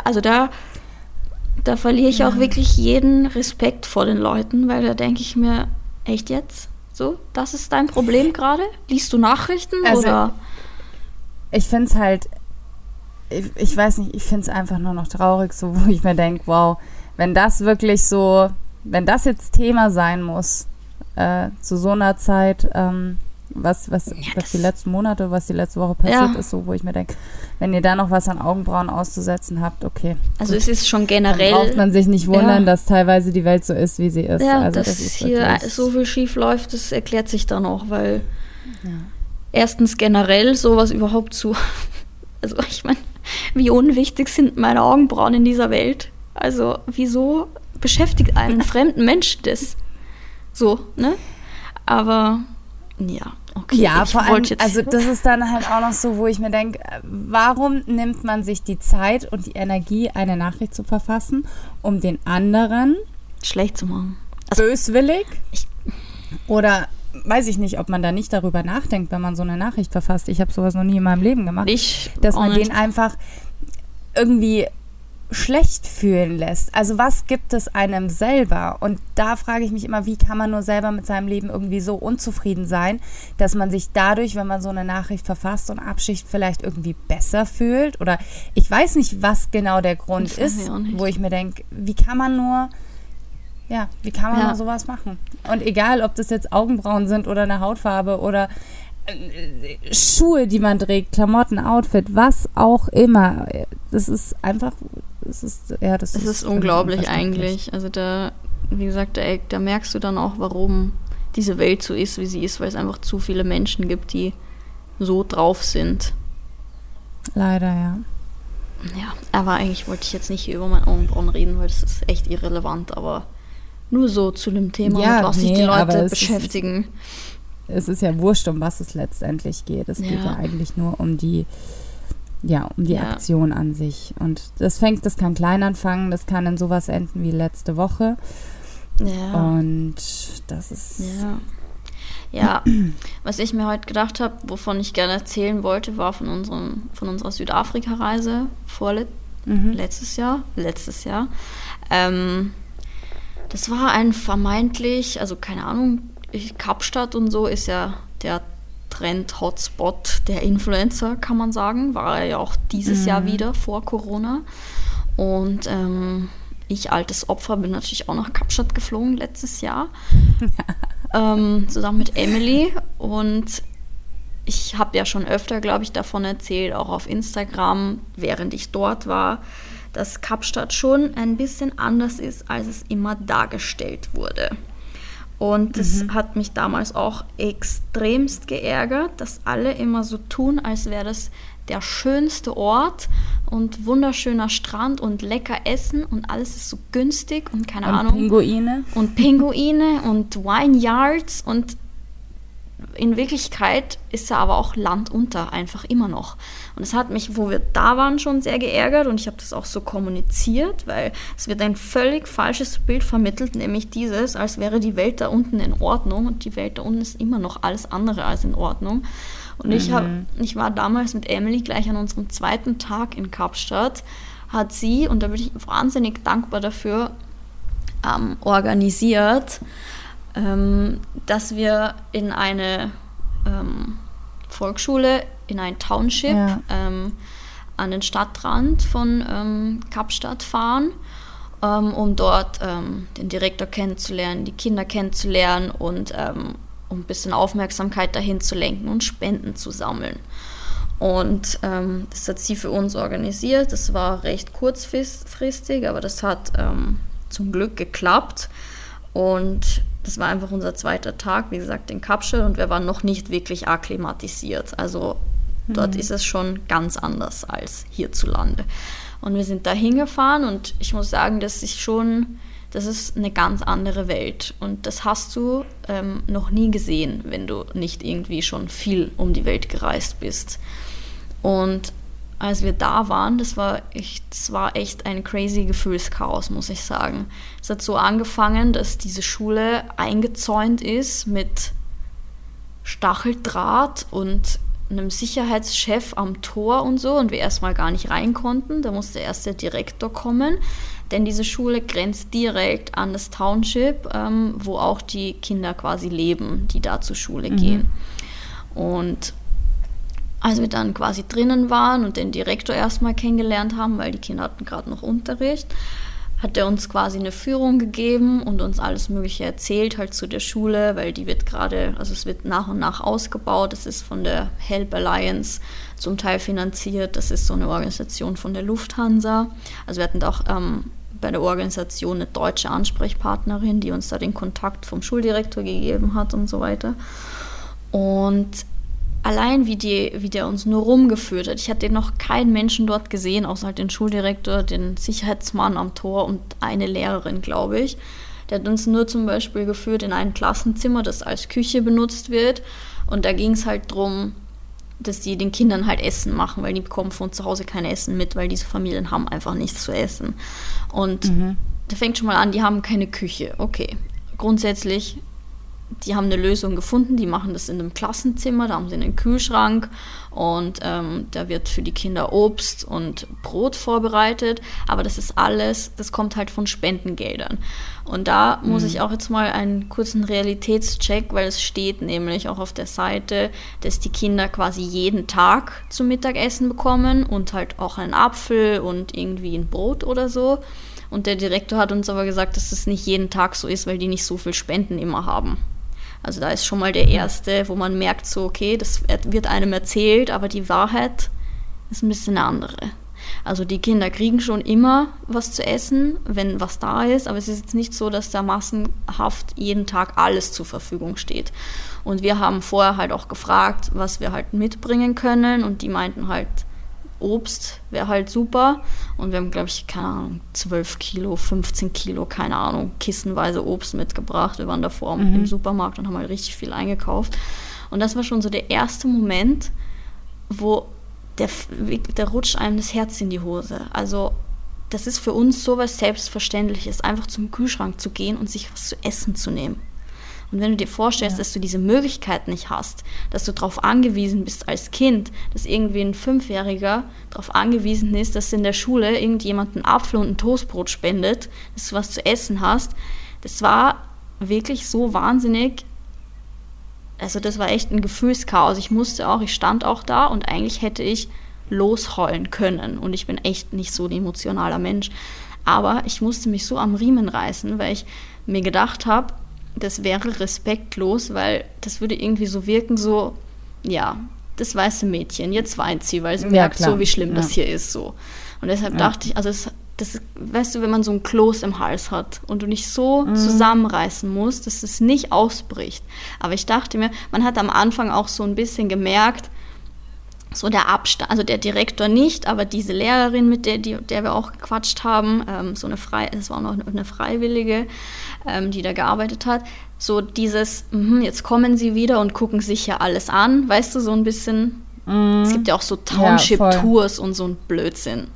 Also da, da verliere ich ja. auch wirklich jeden Respekt vor den Leuten, weil da denke ich mir, echt jetzt? So, das ist dein Problem gerade? Liest du Nachrichten also, oder? Ich finde es halt ich, ich weiß nicht, ich finde es einfach nur noch traurig, so wo ich mir denke, wow, wenn das wirklich so, wenn das jetzt Thema sein muss, äh, zu so einer Zeit, ähm, was, was, ja, was die letzten Monate, was die letzte Woche passiert ja. ist, so wo ich mir denke, wenn ihr da noch was an Augenbrauen auszusetzen habt, okay. Also gut. es ist schon generell. Dann braucht man sich nicht wundern, ja. dass teilweise die Welt so ist, wie sie ist. Ja, also dass das hier so viel schief läuft, das erklärt sich dann auch, weil erstens generell sowas überhaupt zu. Also ich meine, wie unwichtig sind meine Augenbrauen in dieser Welt? Also, wieso beschäftigt einen fremden Menschen das? So, ne? Aber ja, okay. Ja, vor allem, also das ist dann halt auch noch so, wo ich mir denke, warum nimmt man sich die Zeit und die Energie, eine Nachricht zu verfassen, um den anderen schlecht zu machen? Also, böswillig? Ich, oder weiß ich nicht, ob man da nicht darüber nachdenkt, wenn man so eine Nachricht verfasst. Ich habe sowas noch nie in meinem Leben gemacht. Ich dass man den einfach irgendwie schlecht fühlen lässt. Also was gibt es einem selber? Und da frage ich mich immer, wie kann man nur selber mit seinem Leben irgendwie so unzufrieden sein, dass man sich dadurch, wenn man so eine Nachricht verfasst und abschicht, vielleicht irgendwie besser fühlt? Oder ich weiß nicht, was genau der Grund ist, wo ich mir denke, wie kann man nur ja, wie kann man ja. sowas machen? Und egal, ob das jetzt Augenbrauen sind oder eine Hautfarbe oder Schuhe, die man trägt, Klamotten, Outfit, was auch immer. Das ist einfach, das ist, ja, das es ist, ist unglaublich eigentlich. Also da, wie gesagt, da, da merkst du dann auch, warum diese Welt so ist, wie sie ist, weil es einfach zu viele Menschen gibt, die so drauf sind. Leider, ja. Ja, aber eigentlich wollte ich jetzt nicht über meine Augenbrauen reden, weil das ist echt irrelevant, aber nur so zu dem Thema, ja, was nee, sich die Leute beschäftigen. Ist, es ist ja wurscht, um was es letztendlich geht. Es ja. geht ja eigentlich nur um die, ja, um die ja. Aktion an sich. Und das fängt, das kann klein anfangen, das kann in sowas enden wie letzte Woche. Ja. Und das ist. Ja. Ja, was ich mir heute gedacht habe, wovon ich gerne erzählen wollte, war von, unserem, von unserer Südafrika-Reise vorlet mhm. letztes Jahr. Letztes Jahr. Ähm, das war ein vermeintlich, also keine Ahnung, Kapstadt und so ist ja der Trend-Hotspot der Influencer, kann man sagen. War er ja auch dieses mhm. Jahr wieder vor Corona. Und ähm, ich, altes Opfer, bin natürlich auch nach Kapstadt geflogen letztes Jahr. ähm, zusammen mit Emily. Und ich habe ja schon öfter, glaube ich, davon erzählt, auch auf Instagram, während ich dort war, dass Kapstadt schon ein bisschen anders ist, als es immer dargestellt wurde. Und das mhm. hat mich damals auch extremst geärgert, dass alle immer so tun, als wäre das der schönste Ort und wunderschöner Strand und lecker Essen und alles ist so günstig und keine und Ahnung. Pinguine. Und Pinguine und Wineyards und in Wirklichkeit ist er aber auch landunter, einfach immer noch. Und es hat mich, wo wir da waren, schon sehr geärgert und ich habe das auch so kommuniziert, weil es wird ein völlig falsches Bild vermittelt, nämlich dieses, als wäre die Welt da unten in Ordnung und die Welt da unten ist immer noch alles andere als in Ordnung. Und mhm. ich, hab, ich war damals mit Emily gleich an unserem zweiten Tag in Kapstadt, hat sie, und da bin ich wahnsinnig dankbar dafür, ähm, organisiert, ähm, dass wir in eine ähm, Volksschule, in ein Township ja. ähm, an den Stadtrand von ähm, Kapstadt fahren, ähm, um dort den Direktor kennenzulernen, die Kinder kennenzulernen und um ein bisschen Aufmerksamkeit dahin zu lenken und Spenden zu sammeln. Und ähm, das hat sie für uns organisiert. Das war recht kurzfristig, aber das hat ähm, zum Glück geklappt. Und das war einfach unser zweiter Tag, wie gesagt, in Kapstadt und wir waren noch nicht wirklich akklimatisiert. Also dort mhm. ist es schon ganz anders als hierzulande. Und wir sind da hingefahren und ich muss sagen, dass ich schon das ist eine ganz andere Welt. Und das hast du ähm, noch nie gesehen, wenn du nicht irgendwie schon viel um die Welt gereist bist. Und als wir da waren, das war echt, das war echt ein crazy Gefühlschaos, muss ich sagen. Es hat so angefangen, dass diese Schule eingezäunt ist mit Stacheldraht und einem Sicherheitschef am Tor und so und wir erstmal gar nicht rein konnten. Da musste erst der Direktor kommen, denn diese Schule grenzt direkt an das Township, ähm, wo auch die Kinder quasi leben, die da zur Schule mhm. gehen. Und als wir dann quasi drinnen waren und den Direktor erstmal kennengelernt haben, weil die Kinder hatten gerade noch Unterricht, hat er uns quasi eine Führung gegeben und uns alles Mögliche erzählt, halt zu der Schule, weil die wird gerade, also es wird nach und nach ausgebaut. Das ist von der Help Alliance zum Teil finanziert. Das ist so eine Organisation von der Lufthansa. Also wir hatten auch ähm, bei der Organisation eine deutsche Ansprechpartnerin, die uns da den Kontakt vom Schuldirektor gegeben hat und so weiter. Und allein wie, die, wie der uns nur rumgeführt hat. Ich hatte noch keinen Menschen dort gesehen, außer halt den Schuldirektor, den Sicherheitsmann am Tor und eine Lehrerin, glaube ich. Der hat uns nur zum Beispiel geführt in ein Klassenzimmer, das als Küche benutzt wird. Und da ging es halt darum, dass die den Kindern halt Essen machen, weil die bekommen von zu Hause kein Essen mit, weil diese Familien haben einfach nichts zu essen. Und mhm. da fängt schon mal an, die haben keine Küche. Okay. Grundsätzlich die haben eine Lösung gefunden, die machen das in einem Klassenzimmer, da haben sie einen Kühlschrank und ähm, da wird für die Kinder Obst und Brot vorbereitet, aber das ist alles, das kommt halt von Spendengeldern. Und da mhm. muss ich auch jetzt mal einen kurzen Realitätscheck, weil es steht nämlich auch auf der Seite, dass die Kinder quasi jeden Tag zum Mittagessen bekommen und halt auch einen Apfel und irgendwie ein Brot oder so. Und der Direktor hat uns aber gesagt, dass das nicht jeden Tag so ist, weil die nicht so viel Spenden immer haben. Also da ist schon mal der erste, wo man merkt, so, okay, das wird einem erzählt, aber die Wahrheit ist ein bisschen eine andere. Also die Kinder kriegen schon immer was zu essen, wenn was da ist, aber es ist jetzt nicht so, dass da massenhaft jeden Tag alles zur Verfügung steht. Und wir haben vorher halt auch gefragt, was wir halt mitbringen können und die meinten halt, Obst wäre halt super. Und wir haben, glaube ich, keine Ahnung, 12 Kilo, 15 Kilo, keine Ahnung, kissenweise Obst mitgebracht. Wir waren davor mhm. im Supermarkt und haben halt richtig viel eingekauft. Und das war schon so der erste Moment, wo der, der rutscht einem das Herz in die Hose. Also das ist für uns sowas Selbstverständliches, einfach zum Kühlschrank zu gehen und sich was zu essen zu nehmen. Und wenn du dir vorstellst, ja. dass du diese Möglichkeit nicht hast, dass du darauf angewiesen bist als Kind, dass irgendwie ein Fünfjähriger darauf angewiesen ist, dass in der Schule irgendjemand einen Apfel und ein Toastbrot spendet, dass du was zu essen hast, das war wirklich so wahnsinnig. Also das war echt ein Gefühlschaos. Ich musste auch, ich stand auch da und eigentlich hätte ich losheulen können. Und ich bin echt nicht so ein emotionaler Mensch. Aber ich musste mich so am Riemen reißen, weil ich mir gedacht habe, das wäre respektlos, weil das würde irgendwie so wirken, so, ja, das weiße Mädchen, jetzt weint sie, weil sie ja, merkt klar. so, wie schlimm ja. das hier ist, so. Und deshalb ja. dachte ich, also es, das, weißt du, wenn man so ein Kloß im Hals hat und du nicht so mhm. zusammenreißen musst, dass es nicht ausbricht. Aber ich dachte mir, man hat am Anfang auch so ein bisschen gemerkt, so der Abstand, also der Direktor nicht, aber diese Lehrerin, mit der, die, der wir auch gequatscht haben, ähm, so eine Frei, das war auch noch eine Freiwillige, ähm, die da gearbeitet hat, so dieses, mh, jetzt kommen sie wieder und gucken sich ja alles an, weißt du, so ein bisschen. Mm. Es gibt ja auch so Township-Tours ja, und so ein Blödsinn.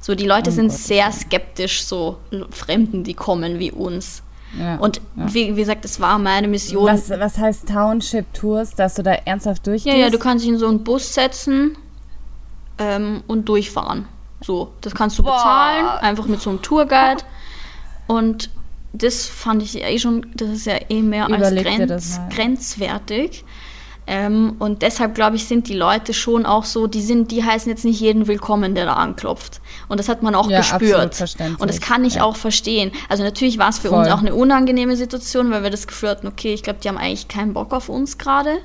So, die Leute oh sind Gott, sehr skeptisch, so Fremden, die kommen wie uns. Ja, und ja. Wie, wie gesagt, es war meine Mission. Was, was heißt Township-Tours, dass du da ernsthaft durchgehst? Ja, ja, du kannst dich in so einen Bus setzen ähm, und durchfahren. So, das kannst du Boah. bezahlen, einfach mit so einem Tourguide. Und das fand ich eh schon, das ist ja eh mehr Überleg als grenz, grenzwertig. Ähm, und deshalb glaube ich, sind die Leute schon auch so, die sind, die heißen jetzt nicht jeden willkommen, der da anklopft. Und das hat man auch ja, gespürt. Und das kann ich ja. auch verstehen. Also natürlich war es für Voll. uns auch eine unangenehme Situation, weil wir das Gefühl hatten, okay, ich glaube, die haben eigentlich keinen Bock auf uns gerade.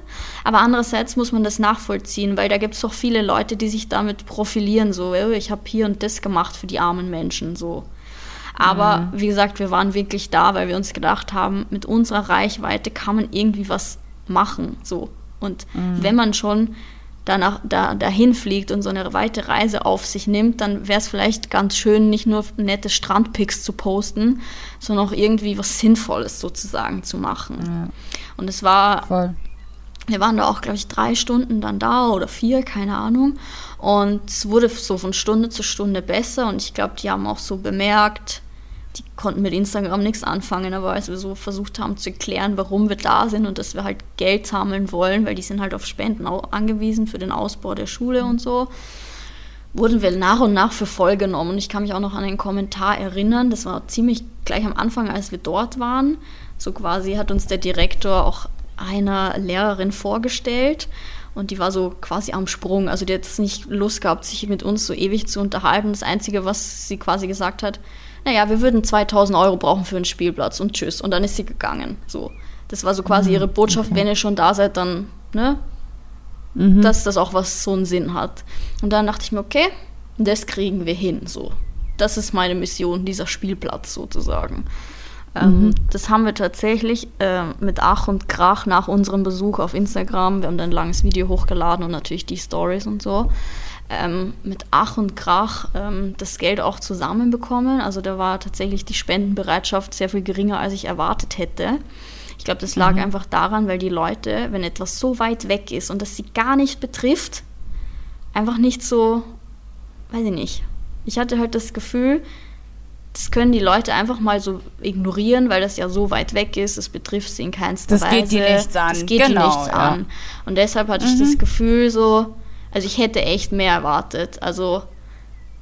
Aber andererseits muss man das nachvollziehen, weil da gibt es doch viele Leute, die sich damit profilieren, so, oh, ich habe hier und das gemacht für die armen Menschen, so. Aber mhm. wie gesagt, wir waren wirklich da, weil wir uns gedacht haben, mit unserer Reichweite kann man irgendwie was machen, so. Und mhm. wenn man schon danach, da, dahin fliegt und so eine weite Reise auf sich nimmt, dann wäre es vielleicht ganz schön, nicht nur nette Strandpics zu posten, sondern auch irgendwie was Sinnvolles sozusagen zu machen. Ja. Und es war, Voll. wir waren da auch, glaube ich, drei Stunden dann da oder vier, keine Ahnung. Und es wurde so von Stunde zu Stunde besser und ich glaube, die haben auch so bemerkt, die konnten mit Instagram nichts anfangen, aber als wir so versucht haben zu erklären, warum wir da sind und dass wir halt Geld sammeln wollen, weil die sind halt auf Spenden angewiesen für den Ausbau der Schule und so, wurden wir nach und nach für voll genommen. Und ich kann mich auch noch an einen Kommentar erinnern, das war ziemlich gleich am Anfang, als wir dort waren. So quasi hat uns der Direktor auch einer Lehrerin vorgestellt und die war so quasi am Sprung. Also die hat jetzt nicht Lust gehabt, sich mit uns so ewig zu unterhalten. Das Einzige, was sie quasi gesagt hat, naja, wir würden 2000 Euro brauchen für einen Spielplatz und tschüss. Und dann ist sie gegangen. So. Das war so quasi mhm, ihre Botschaft, okay. wenn ihr schon da seid, dann, ne? Mhm. Dass das auch was so einen Sinn hat. Und dann dachte ich mir, okay, das kriegen wir hin. So. Das ist meine Mission, dieser Spielplatz sozusagen. Ähm, mhm. das haben wir tatsächlich äh, mit Ach und Krach nach unserem Besuch auf Instagram. Wir haben dann ein langes Video hochgeladen und natürlich die Stories und so ähm, mit Ach und Krach ähm, das Geld auch zusammenbekommen. Also da war tatsächlich die Spendenbereitschaft sehr viel geringer, als ich erwartet hätte. Ich glaube, das lag mhm. einfach daran, weil die Leute, wenn etwas so weit weg ist und das sie gar nicht betrifft, einfach nicht so, weiß ich nicht. Ich hatte halt das Gefühl, das können die Leute einfach mal so ignorieren, weil das ja so weit weg ist, es betrifft sie in keinster das Weise. Das geht die nichts an. Das geht genau, die nichts ja. an. Und deshalb hatte mhm. ich das Gefühl so, also ich hätte echt mehr erwartet. Also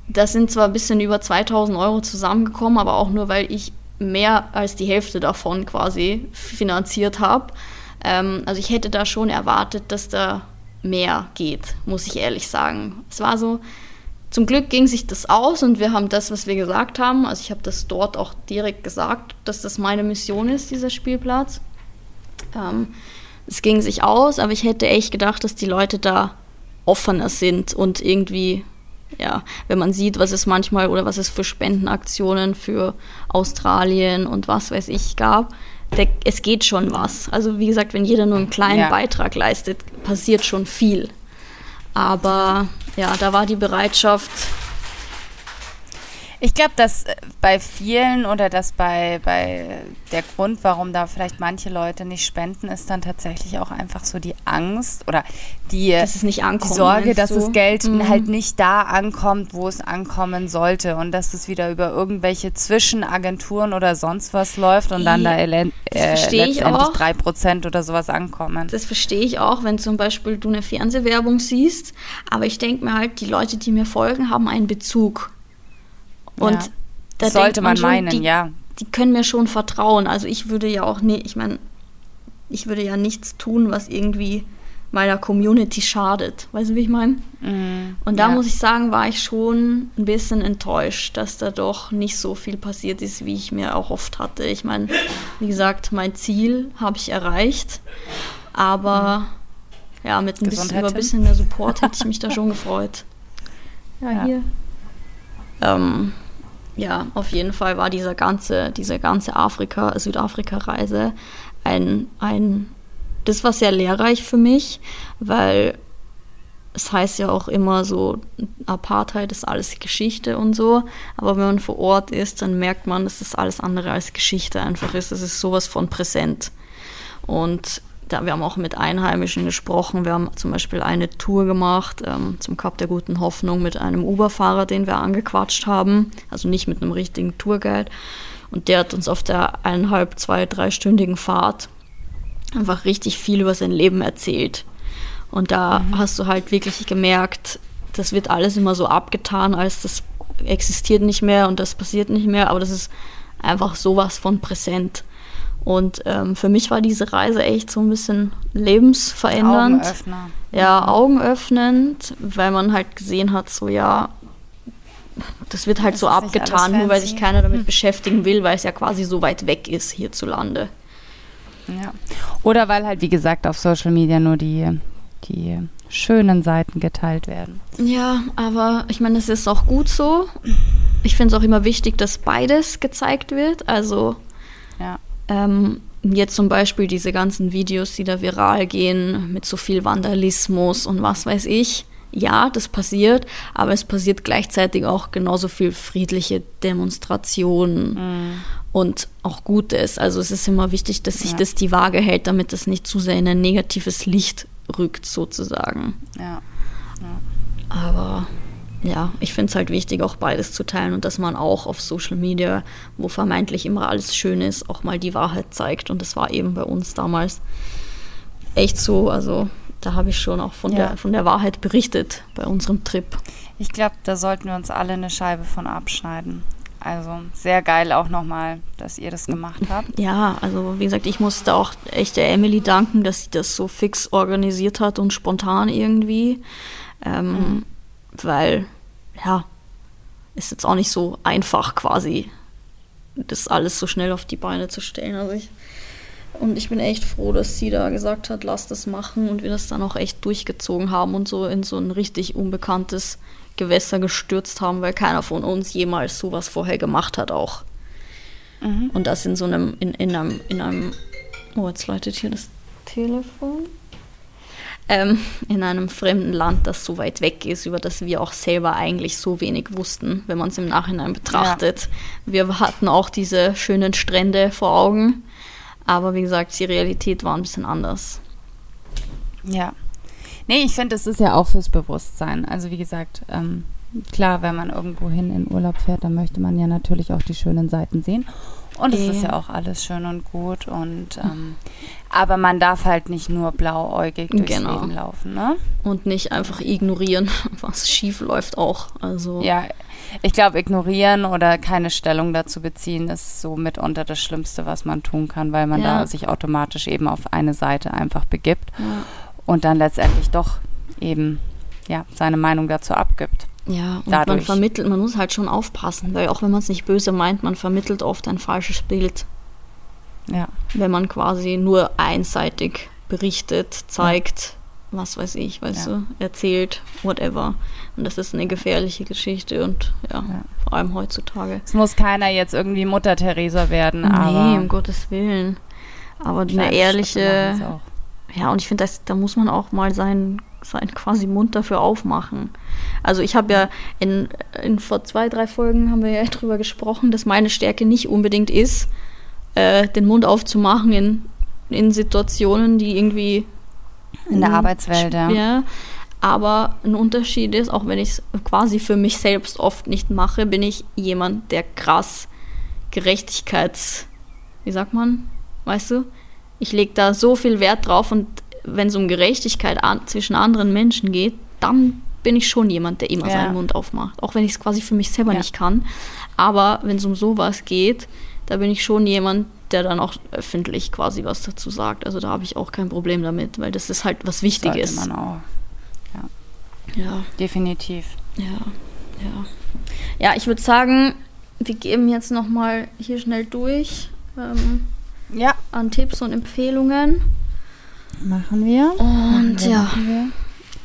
das sind zwar ein bisschen über 2000 Euro zusammengekommen, aber auch nur, weil ich mehr als die Hälfte davon quasi finanziert habe. Ähm, also ich hätte da schon erwartet, dass da mehr geht, muss ich ehrlich sagen. Es war so, zum Glück ging sich das aus und wir haben das, was wir gesagt haben. Also ich habe das dort auch direkt gesagt, dass das meine Mission ist, dieser Spielplatz. Ähm, es ging sich aus, aber ich hätte echt gedacht, dass die Leute da offener sind und irgendwie, ja, wenn man sieht, was es manchmal oder was es für Spendenaktionen für Australien und was weiß ich gab, der, es geht schon was. Also wie gesagt, wenn jeder nur einen kleinen ja. Beitrag leistet, passiert schon viel. Aber ja, da war die Bereitschaft ich glaube, dass äh, bei vielen oder dass bei, bei der Grund, warum da vielleicht manche Leute nicht spenden, ist dann tatsächlich auch einfach so die Angst oder die, dass es nicht ankommt, die Sorge, dass das Geld mhm. halt nicht da ankommt, wo es ankommen sollte und dass es wieder über irgendwelche Zwischenagenturen oder sonst was läuft und dann da äh, letztendlich drei Prozent oder sowas ankommen. Das verstehe ich auch, wenn zum Beispiel du eine Fernsehwerbung siehst, aber ich denke mir halt, die Leute, die mir folgen, haben einen Bezug und ja. da sollte man, man schon, meinen, die, ja. Die können mir schon vertrauen. Also ich würde ja auch nicht, ich meine, ich würde ja nichts tun, was irgendwie meiner Community schadet. Weißt du, wie ich meine? Mm, und da ja. muss ich sagen, war ich schon ein bisschen enttäuscht, dass da doch nicht so viel passiert ist, wie ich mir auch oft hatte. Ich meine, wie gesagt, mein Ziel habe ich erreicht, aber ja, mit ein bisschen, über ein bisschen mehr Support hätte ich mich da schon gefreut. Ja, ja. hier. Ähm, ja, auf jeden Fall war dieser ganze, diese ganze Afrika, Südafrika-Reise ein, ein, das war sehr lehrreich für mich, weil es heißt ja auch immer so, Apartheid ist alles Geschichte und so, aber wenn man vor Ort ist, dann merkt man, dass das alles andere als Geschichte einfach ist. Es ist sowas von präsent. Und da, wir haben auch mit Einheimischen gesprochen. Wir haben zum Beispiel eine Tour gemacht ähm, zum Kap der Guten Hoffnung mit einem Uber-Fahrer, den wir angequatscht haben. Also nicht mit einem richtigen Tourguide. Und der hat uns auf der eineinhalb, zwei, dreistündigen Fahrt einfach richtig viel über sein Leben erzählt. Und da mhm. hast du halt wirklich gemerkt, das wird alles immer so abgetan, als das existiert nicht mehr und das passiert nicht mehr, aber das ist einfach sowas von präsent. Und ähm, für mich war diese Reise echt so ein bisschen lebensverändernd. Augenöffner. Ja, augenöffnend, weil man halt gesehen hat, so ja, das wird halt das so abgetan, nur weil sich keiner damit hm. beschäftigen will, weil es ja quasi so weit weg ist hierzulande. Ja. Oder weil halt, wie gesagt, auf Social Media nur die, die schönen Seiten geteilt werden. Ja, aber ich meine, es ist auch gut so. Ich finde es auch immer wichtig, dass beides gezeigt wird. Also ja. Ähm, jetzt zum Beispiel diese ganzen Videos, die da viral gehen, mit so viel Vandalismus und was weiß ich. Ja, das passiert, aber es passiert gleichzeitig auch genauso viel friedliche Demonstrationen Mhm. und auch Gutes. Also es ist immer wichtig, dass sich Ja. das die Waage hält, damit das nicht zu sehr in ein negatives Licht rückt, sozusagen. Ja. Aber ja, ich finde es halt wichtig, auch beides zu teilen und dass man auch auf Social Media, wo vermeintlich immer alles schön ist, auch mal die Wahrheit zeigt. Und das war eben bei uns damals echt so. Also da habe ich schon auch von, Ja. der, von der Wahrheit berichtet bei unserem Trip. Ich glaube, da sollten wir uns alle eine Scheibe von abschneiden. Also sehr geil auch nochmal, dass ihr das gemacht habt. Ja, also wie gesagt, ich musste auch echt der Emily danken, dass sie das so fix organisiert hat und spontan irgendwie. Ähm, Weil, ja, ist jetzt auch nicht so einfach quasi, das alles so schnell auf die Beine zu stellen. Also ich, und ich bin echt froh, dass sie da gesagt hat, lass das machen und wir das dann auch echt durchgezogen haben und so in so ein richtig unbekanntes Gewässer gestürzt haben, weil keiner von uns jemals sowas vorher gemacht hat auch. Mhm. Und das in so einem, in, in einem, in einem, oh, jetzt läutet hier das Telefon. Ähm, in einem fremden Land, das so weit weg ist, über das wir auch selber eigentlich so wenig wussten, wenn man es im Nachhinein betrachtet. Wir hatten auch diese schönen Strände vor Augen, aber wie gesagt, die Realität war ein bisschen anders. Ja. Nee, ich finde, es ist ja auch fürs Bewusstsein. Also wie gesagt, ähm, klar, wenn man irgendwo hin in Urlaub fährt, dann möchte man ja natürlich auch die schönen Seiten sehen. Und es ist Ja. ja auch alles schön und gut. Und ähm, aber man darf halt nicht nur blauäugig durchs Genau. Leben laufen, ne? Und nicht einfach ignorieren, was schief läuft auch. Also Ja, ich glaube, ignorieren oder keine Stellung dazu beziehen ist so mitunter das Schlimmste, was man tun kann, weil man Ja. da sich automatisch eben auf eine Seite einfach begibt ja. und dann letztendlich doch eben ja, seine Meinung dazu abgibt. Ja, und man dadurch. vermittelt, man muss halt schon aufpassen, weil auch wenn man es nicht böse meint, man vermittelt oft ein falsches Bild, Ja, wenn man quasi nur einseitig berichtet, zeigt, was weiß ich, weißt Ja. du, erzählt, whatever. Und das ist eine gefährliche Geschichte und ja, Ja. vor allem heutzutage. es muss keiner jetzt irgendwie Mutter Teresa werden, aber nee, um Gottes Willen. Aber eine ehrliche. Ja, und ich finde, da muss man auch mal seinen, seinen quasi Mund dafür aufmachen. Also ich habe ja in, in vor zwei, drei Folgen haben wir ja drüber gesprochen, dass meine Stärke nicht unbedingt ist, äh, den Mund aufzumachen in, in Situationen, die irgendwie in der Mhm. Arbeitswelt, ja. ja. Aber ein Unterschied ist, auch wenn ich es quasi für mich selbst oft nicht mache, bin ich jemand, der krass Gerechtigkeits, wie sagt man, weißt du? Ich lege da so viel Wert drauf und wenn es um Gerechtigkeit an, zwischen anderen Menschen geht, dann bin ich schon jemand, der immer Ja. seinen Mund aufmacht. Auch wenn ich es quasi für mich selber Ja. nicht kann. Aber wenn es um sowas geht, da bin ich schon jemand, der dann auch öffentlich quasi was dazu sagt. Also da habe ich auch kein Problem damit, weil das ist halt was Wichtiges. Sollte man auch. Ja, Definitiv. ja, ja. Ja, ich würde sagen, wir geben jetzt nochmal hier schnell durch ähm, Ja, an Tipps und Empfehlungen. machen wir. Und ja, wir.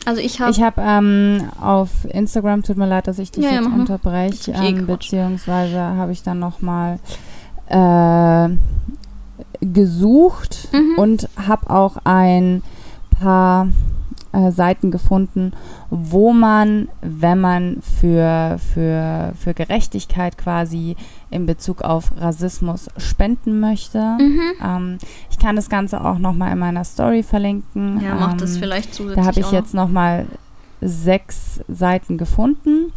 also ich habe. Ich habe ähm, auf Instagram, tut mir leid, dass ich dich Ja, ja, jetzt mal. unterbreche, eh ähm, beziehungsweise habe ich dann nochmal äh, gesucht Mhm. und habe auch ein paar äh, Seiten gefunden, wo man, wenn man für, für, für Gerechtigkeit quasi in Bezug auf Rassismus spenden möchte. Mhm. Ähm, ich kann das Ganze auch nochmal in meiner Story verlinken. Ja, mach das Ähm, vielleicht zusätzlich. da habe ich auch jetzt nochmal sechs Seiten gefunden.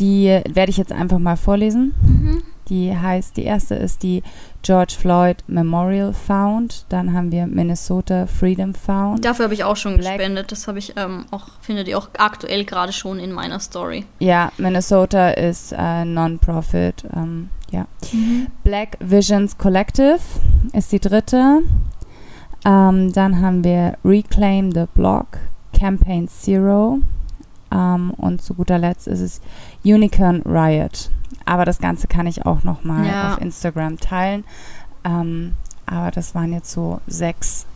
Die werde ich jetzt einfach mal vorlesen. Mhm. Die heißt, die erste ist die George Floyd Memorial Found. Dann haben wir Minnesota Freedom Found. Dafür habe ich auch schon Black- gespendet. Das habe ich ähm, auch, findet ihr auch aktuell gerade schon in meiner Story. Ja, Minnesota ist äh, Non-Profit. Ähm, ja. Black Visions Collective ist die dritte. Ähm, dann haben wir Reclaim the Block, Campaign Zero. Ähm, und zu guter Letzt ist es Unicorn Riot. Aber das Ganze kann ich auch nochmal Ja. auf Instagram teilen. Ähm, aber das waren jetzt so sechs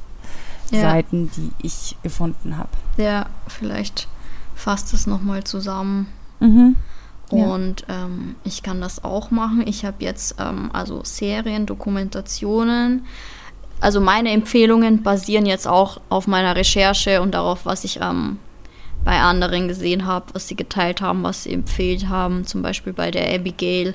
Ja. Seiten, die ich gefunden habe. Ja, vielleicht fasst es nochmal zusammen. Mhm. Ja. Und ähm, ich kann das auch machen. Ich habe jetzt ähm, also Serien, Dokumentationen also meine Empfehlungen basieren jetzt auch auf meiner Recherche und darauf, was ich ähm, bei anderen gesehen habe, was sie geteilt haben, was sie empfehlt haben. Zum Beispiel bei der Abigail,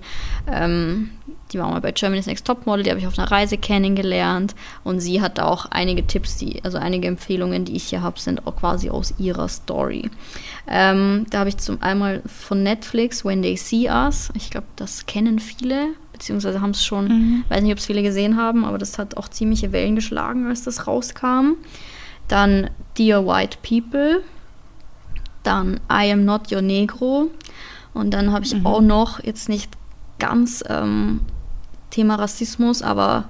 ähm, die war mal bei Germany's Next Topmodel, die habe ich auf einer Reise kennengelernt und sie hat auch einige Tipps, die, also einige Empfehlungen, die ich hier habe, sind auch quasi aus ihrer Story. Ähm, da habe ich zum einmal von Netflix When They See Us. Ich glaube, das kennen viele, beziehungsweise haben es schon, mhm. weiß nicht, ob es viele gesehen haben, aber das hat auch ziemliche Wellen geschlagen, als das rauskam. Dann Dear White People, dann I Am Not Your Negro und dann habe ich mhm. auch noch, jetzt nicht ganz ähm, Thema Rassismus, aber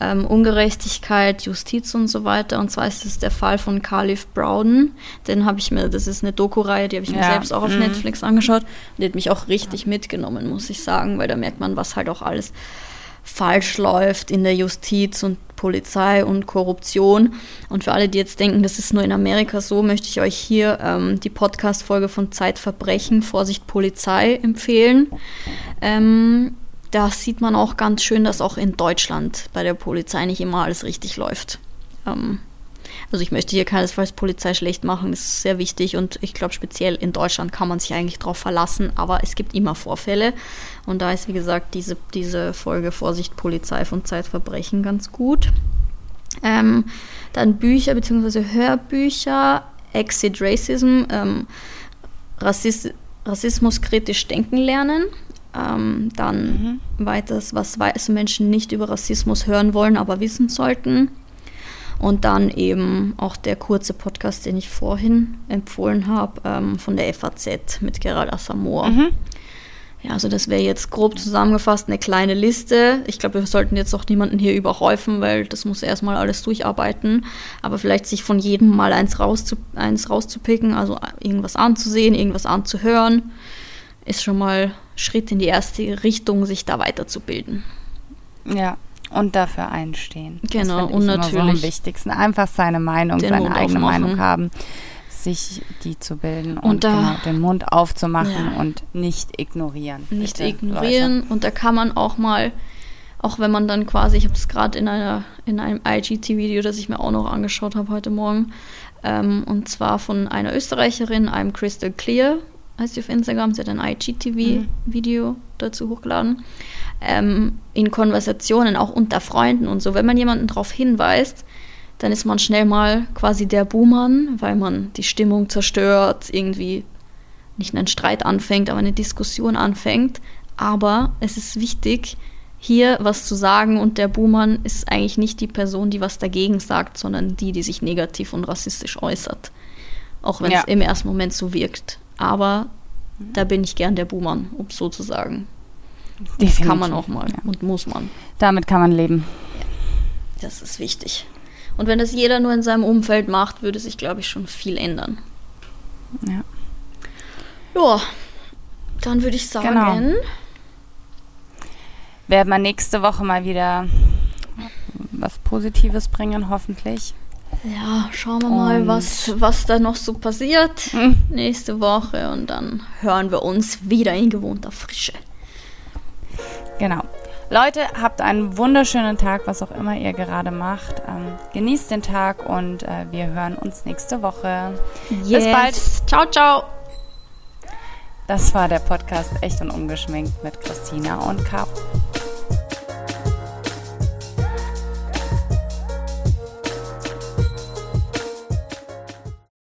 ähm, Ungerechtigkeit, Justiz und so weiter. Und zwar ist es der Fall von Khalif Browden. Den habe ich mir, das ist eine Doku-Reihe, die habe ich ja. mir selbst auch auf mhm. Netflix angeschaut. Die hat mich auch richtig mitgenommen, muss ich sagen, weil da merkt man, was halt auch alles falsch läuft in der Justiz und Polizei und Korruption. Und für alle, die jetzt denken, das ist nur in Amerika so, möchte ich euch hier ähm, die Podcast-Folge von Zeitverbrechen, Vorsicht Polizei empfehlen. Ähm, da sieht man auch ganz schön, dass auch in Deutschland bei der Polizei nicht immer alles richtig läuft. Ähm, also ich möchte hier keinesfalls Polizei schlecht machen, das ist sehr wichtig und ich glaube speziell in Deutschland kann man sich eigentlich darauf verlassen, aber es gibt immer Vorfälle und da ist wie gesagt diese, diese Folge Vorsicht Polizei von Zeitverbrechen ganz gut. Ähm, dann Bücher bzw. Hörbücher, Exit Racism, ähm, Rassist Rassismus kritisch denken lernen. Ähm, dann mhm. weiters, was weiße Menschen nicht über Rassismus hören wollen, aber wissen sollten. Und dann eben auch der kurze Podcast, den ich vorhin empfohlen habe, ähm, von der FAZ mit Gerald Assamor. Mhm. Ja, also das wäre jetzt grob zusammengefasst eine kleine Liste. Ich glaube, wir sollten jetzt auch niemanden hier überhäufen, weil das muss erstmal alles durcharbeiten. Aber vielleicht sich von jedem mal eins, rauszu eins rauszupicken, also irgendwas anzusehen, irgendwas anzuhören, ist schon mal Schritt in die erste Richtung, sich da weiterzubilden. Ja, und dafür einstehen. Genau, und natürlich. So am wichtigsten. Einfach seine Meinung, seine Mund eigene aufmachen. Meinung haben, sich die zu bilden und, und genau, den Mund aufzumachen ja. und nicht ignorieren. Nicht bitte, ignorieren. Leute. Und da kann man auch mal, auch wenn man dann quasi, ich habe es gerade in, in einem IGT-Video, das ich mir auch noch angeschaut habe heute Morgen, ähm, und zwar von einer Österreicherin, einem Crystal Clear, heißt sie auf Instagram, sie hat ein IGTV-Video mhm. dazu hochgeladen ähm, in Konversationen, auch unter Freunden und so, wenn man jemanden darauf hinweist, dann ist man schnell mal quasi der Buhmann, weil man die Stimmung zerstört, irgendwie nicht einen Streit anfängt, aber eine Diskussion anfängt. Aber es ist wichtig, hier was zu sagen und der Buhmann ist eigentlich nicht die Person, die was dagegen sagt, sondern die, die sich negativ und rassistisch äußert. Auch wenn es ja. im ersten Moment so wirkt. Aber da bin ich gern der Buhmann, um so zu sagen. Definitiv. Das kann man auch mal ja. und muss man. Damit kann man leben. Ja, das ist wichtig. Und wenn das jeder nur in seinem Umfeld macht, würde sich, glaube ich, schon viel ändern. Ja. Ja, dann würde ich sagen. Genau. Werden wir nächste Woche mal wieder was Positives bringen, hoffentlich. Ja, schauen wir und mal, was, was da noch so passiert hm. nächste Woche und dann hören wir uns wieder in gewohnter Frische. Genau. Leute, habt einen wunderschönen Tag, was auch immer ihr gerade macht. Ähm, genießt den Tag und äh, wir hören uns nächste Woche. Yes. Bis bald. Ciao, ciao. Das war der Podcast Echt und Ungeschminkt mit Christina und Cap.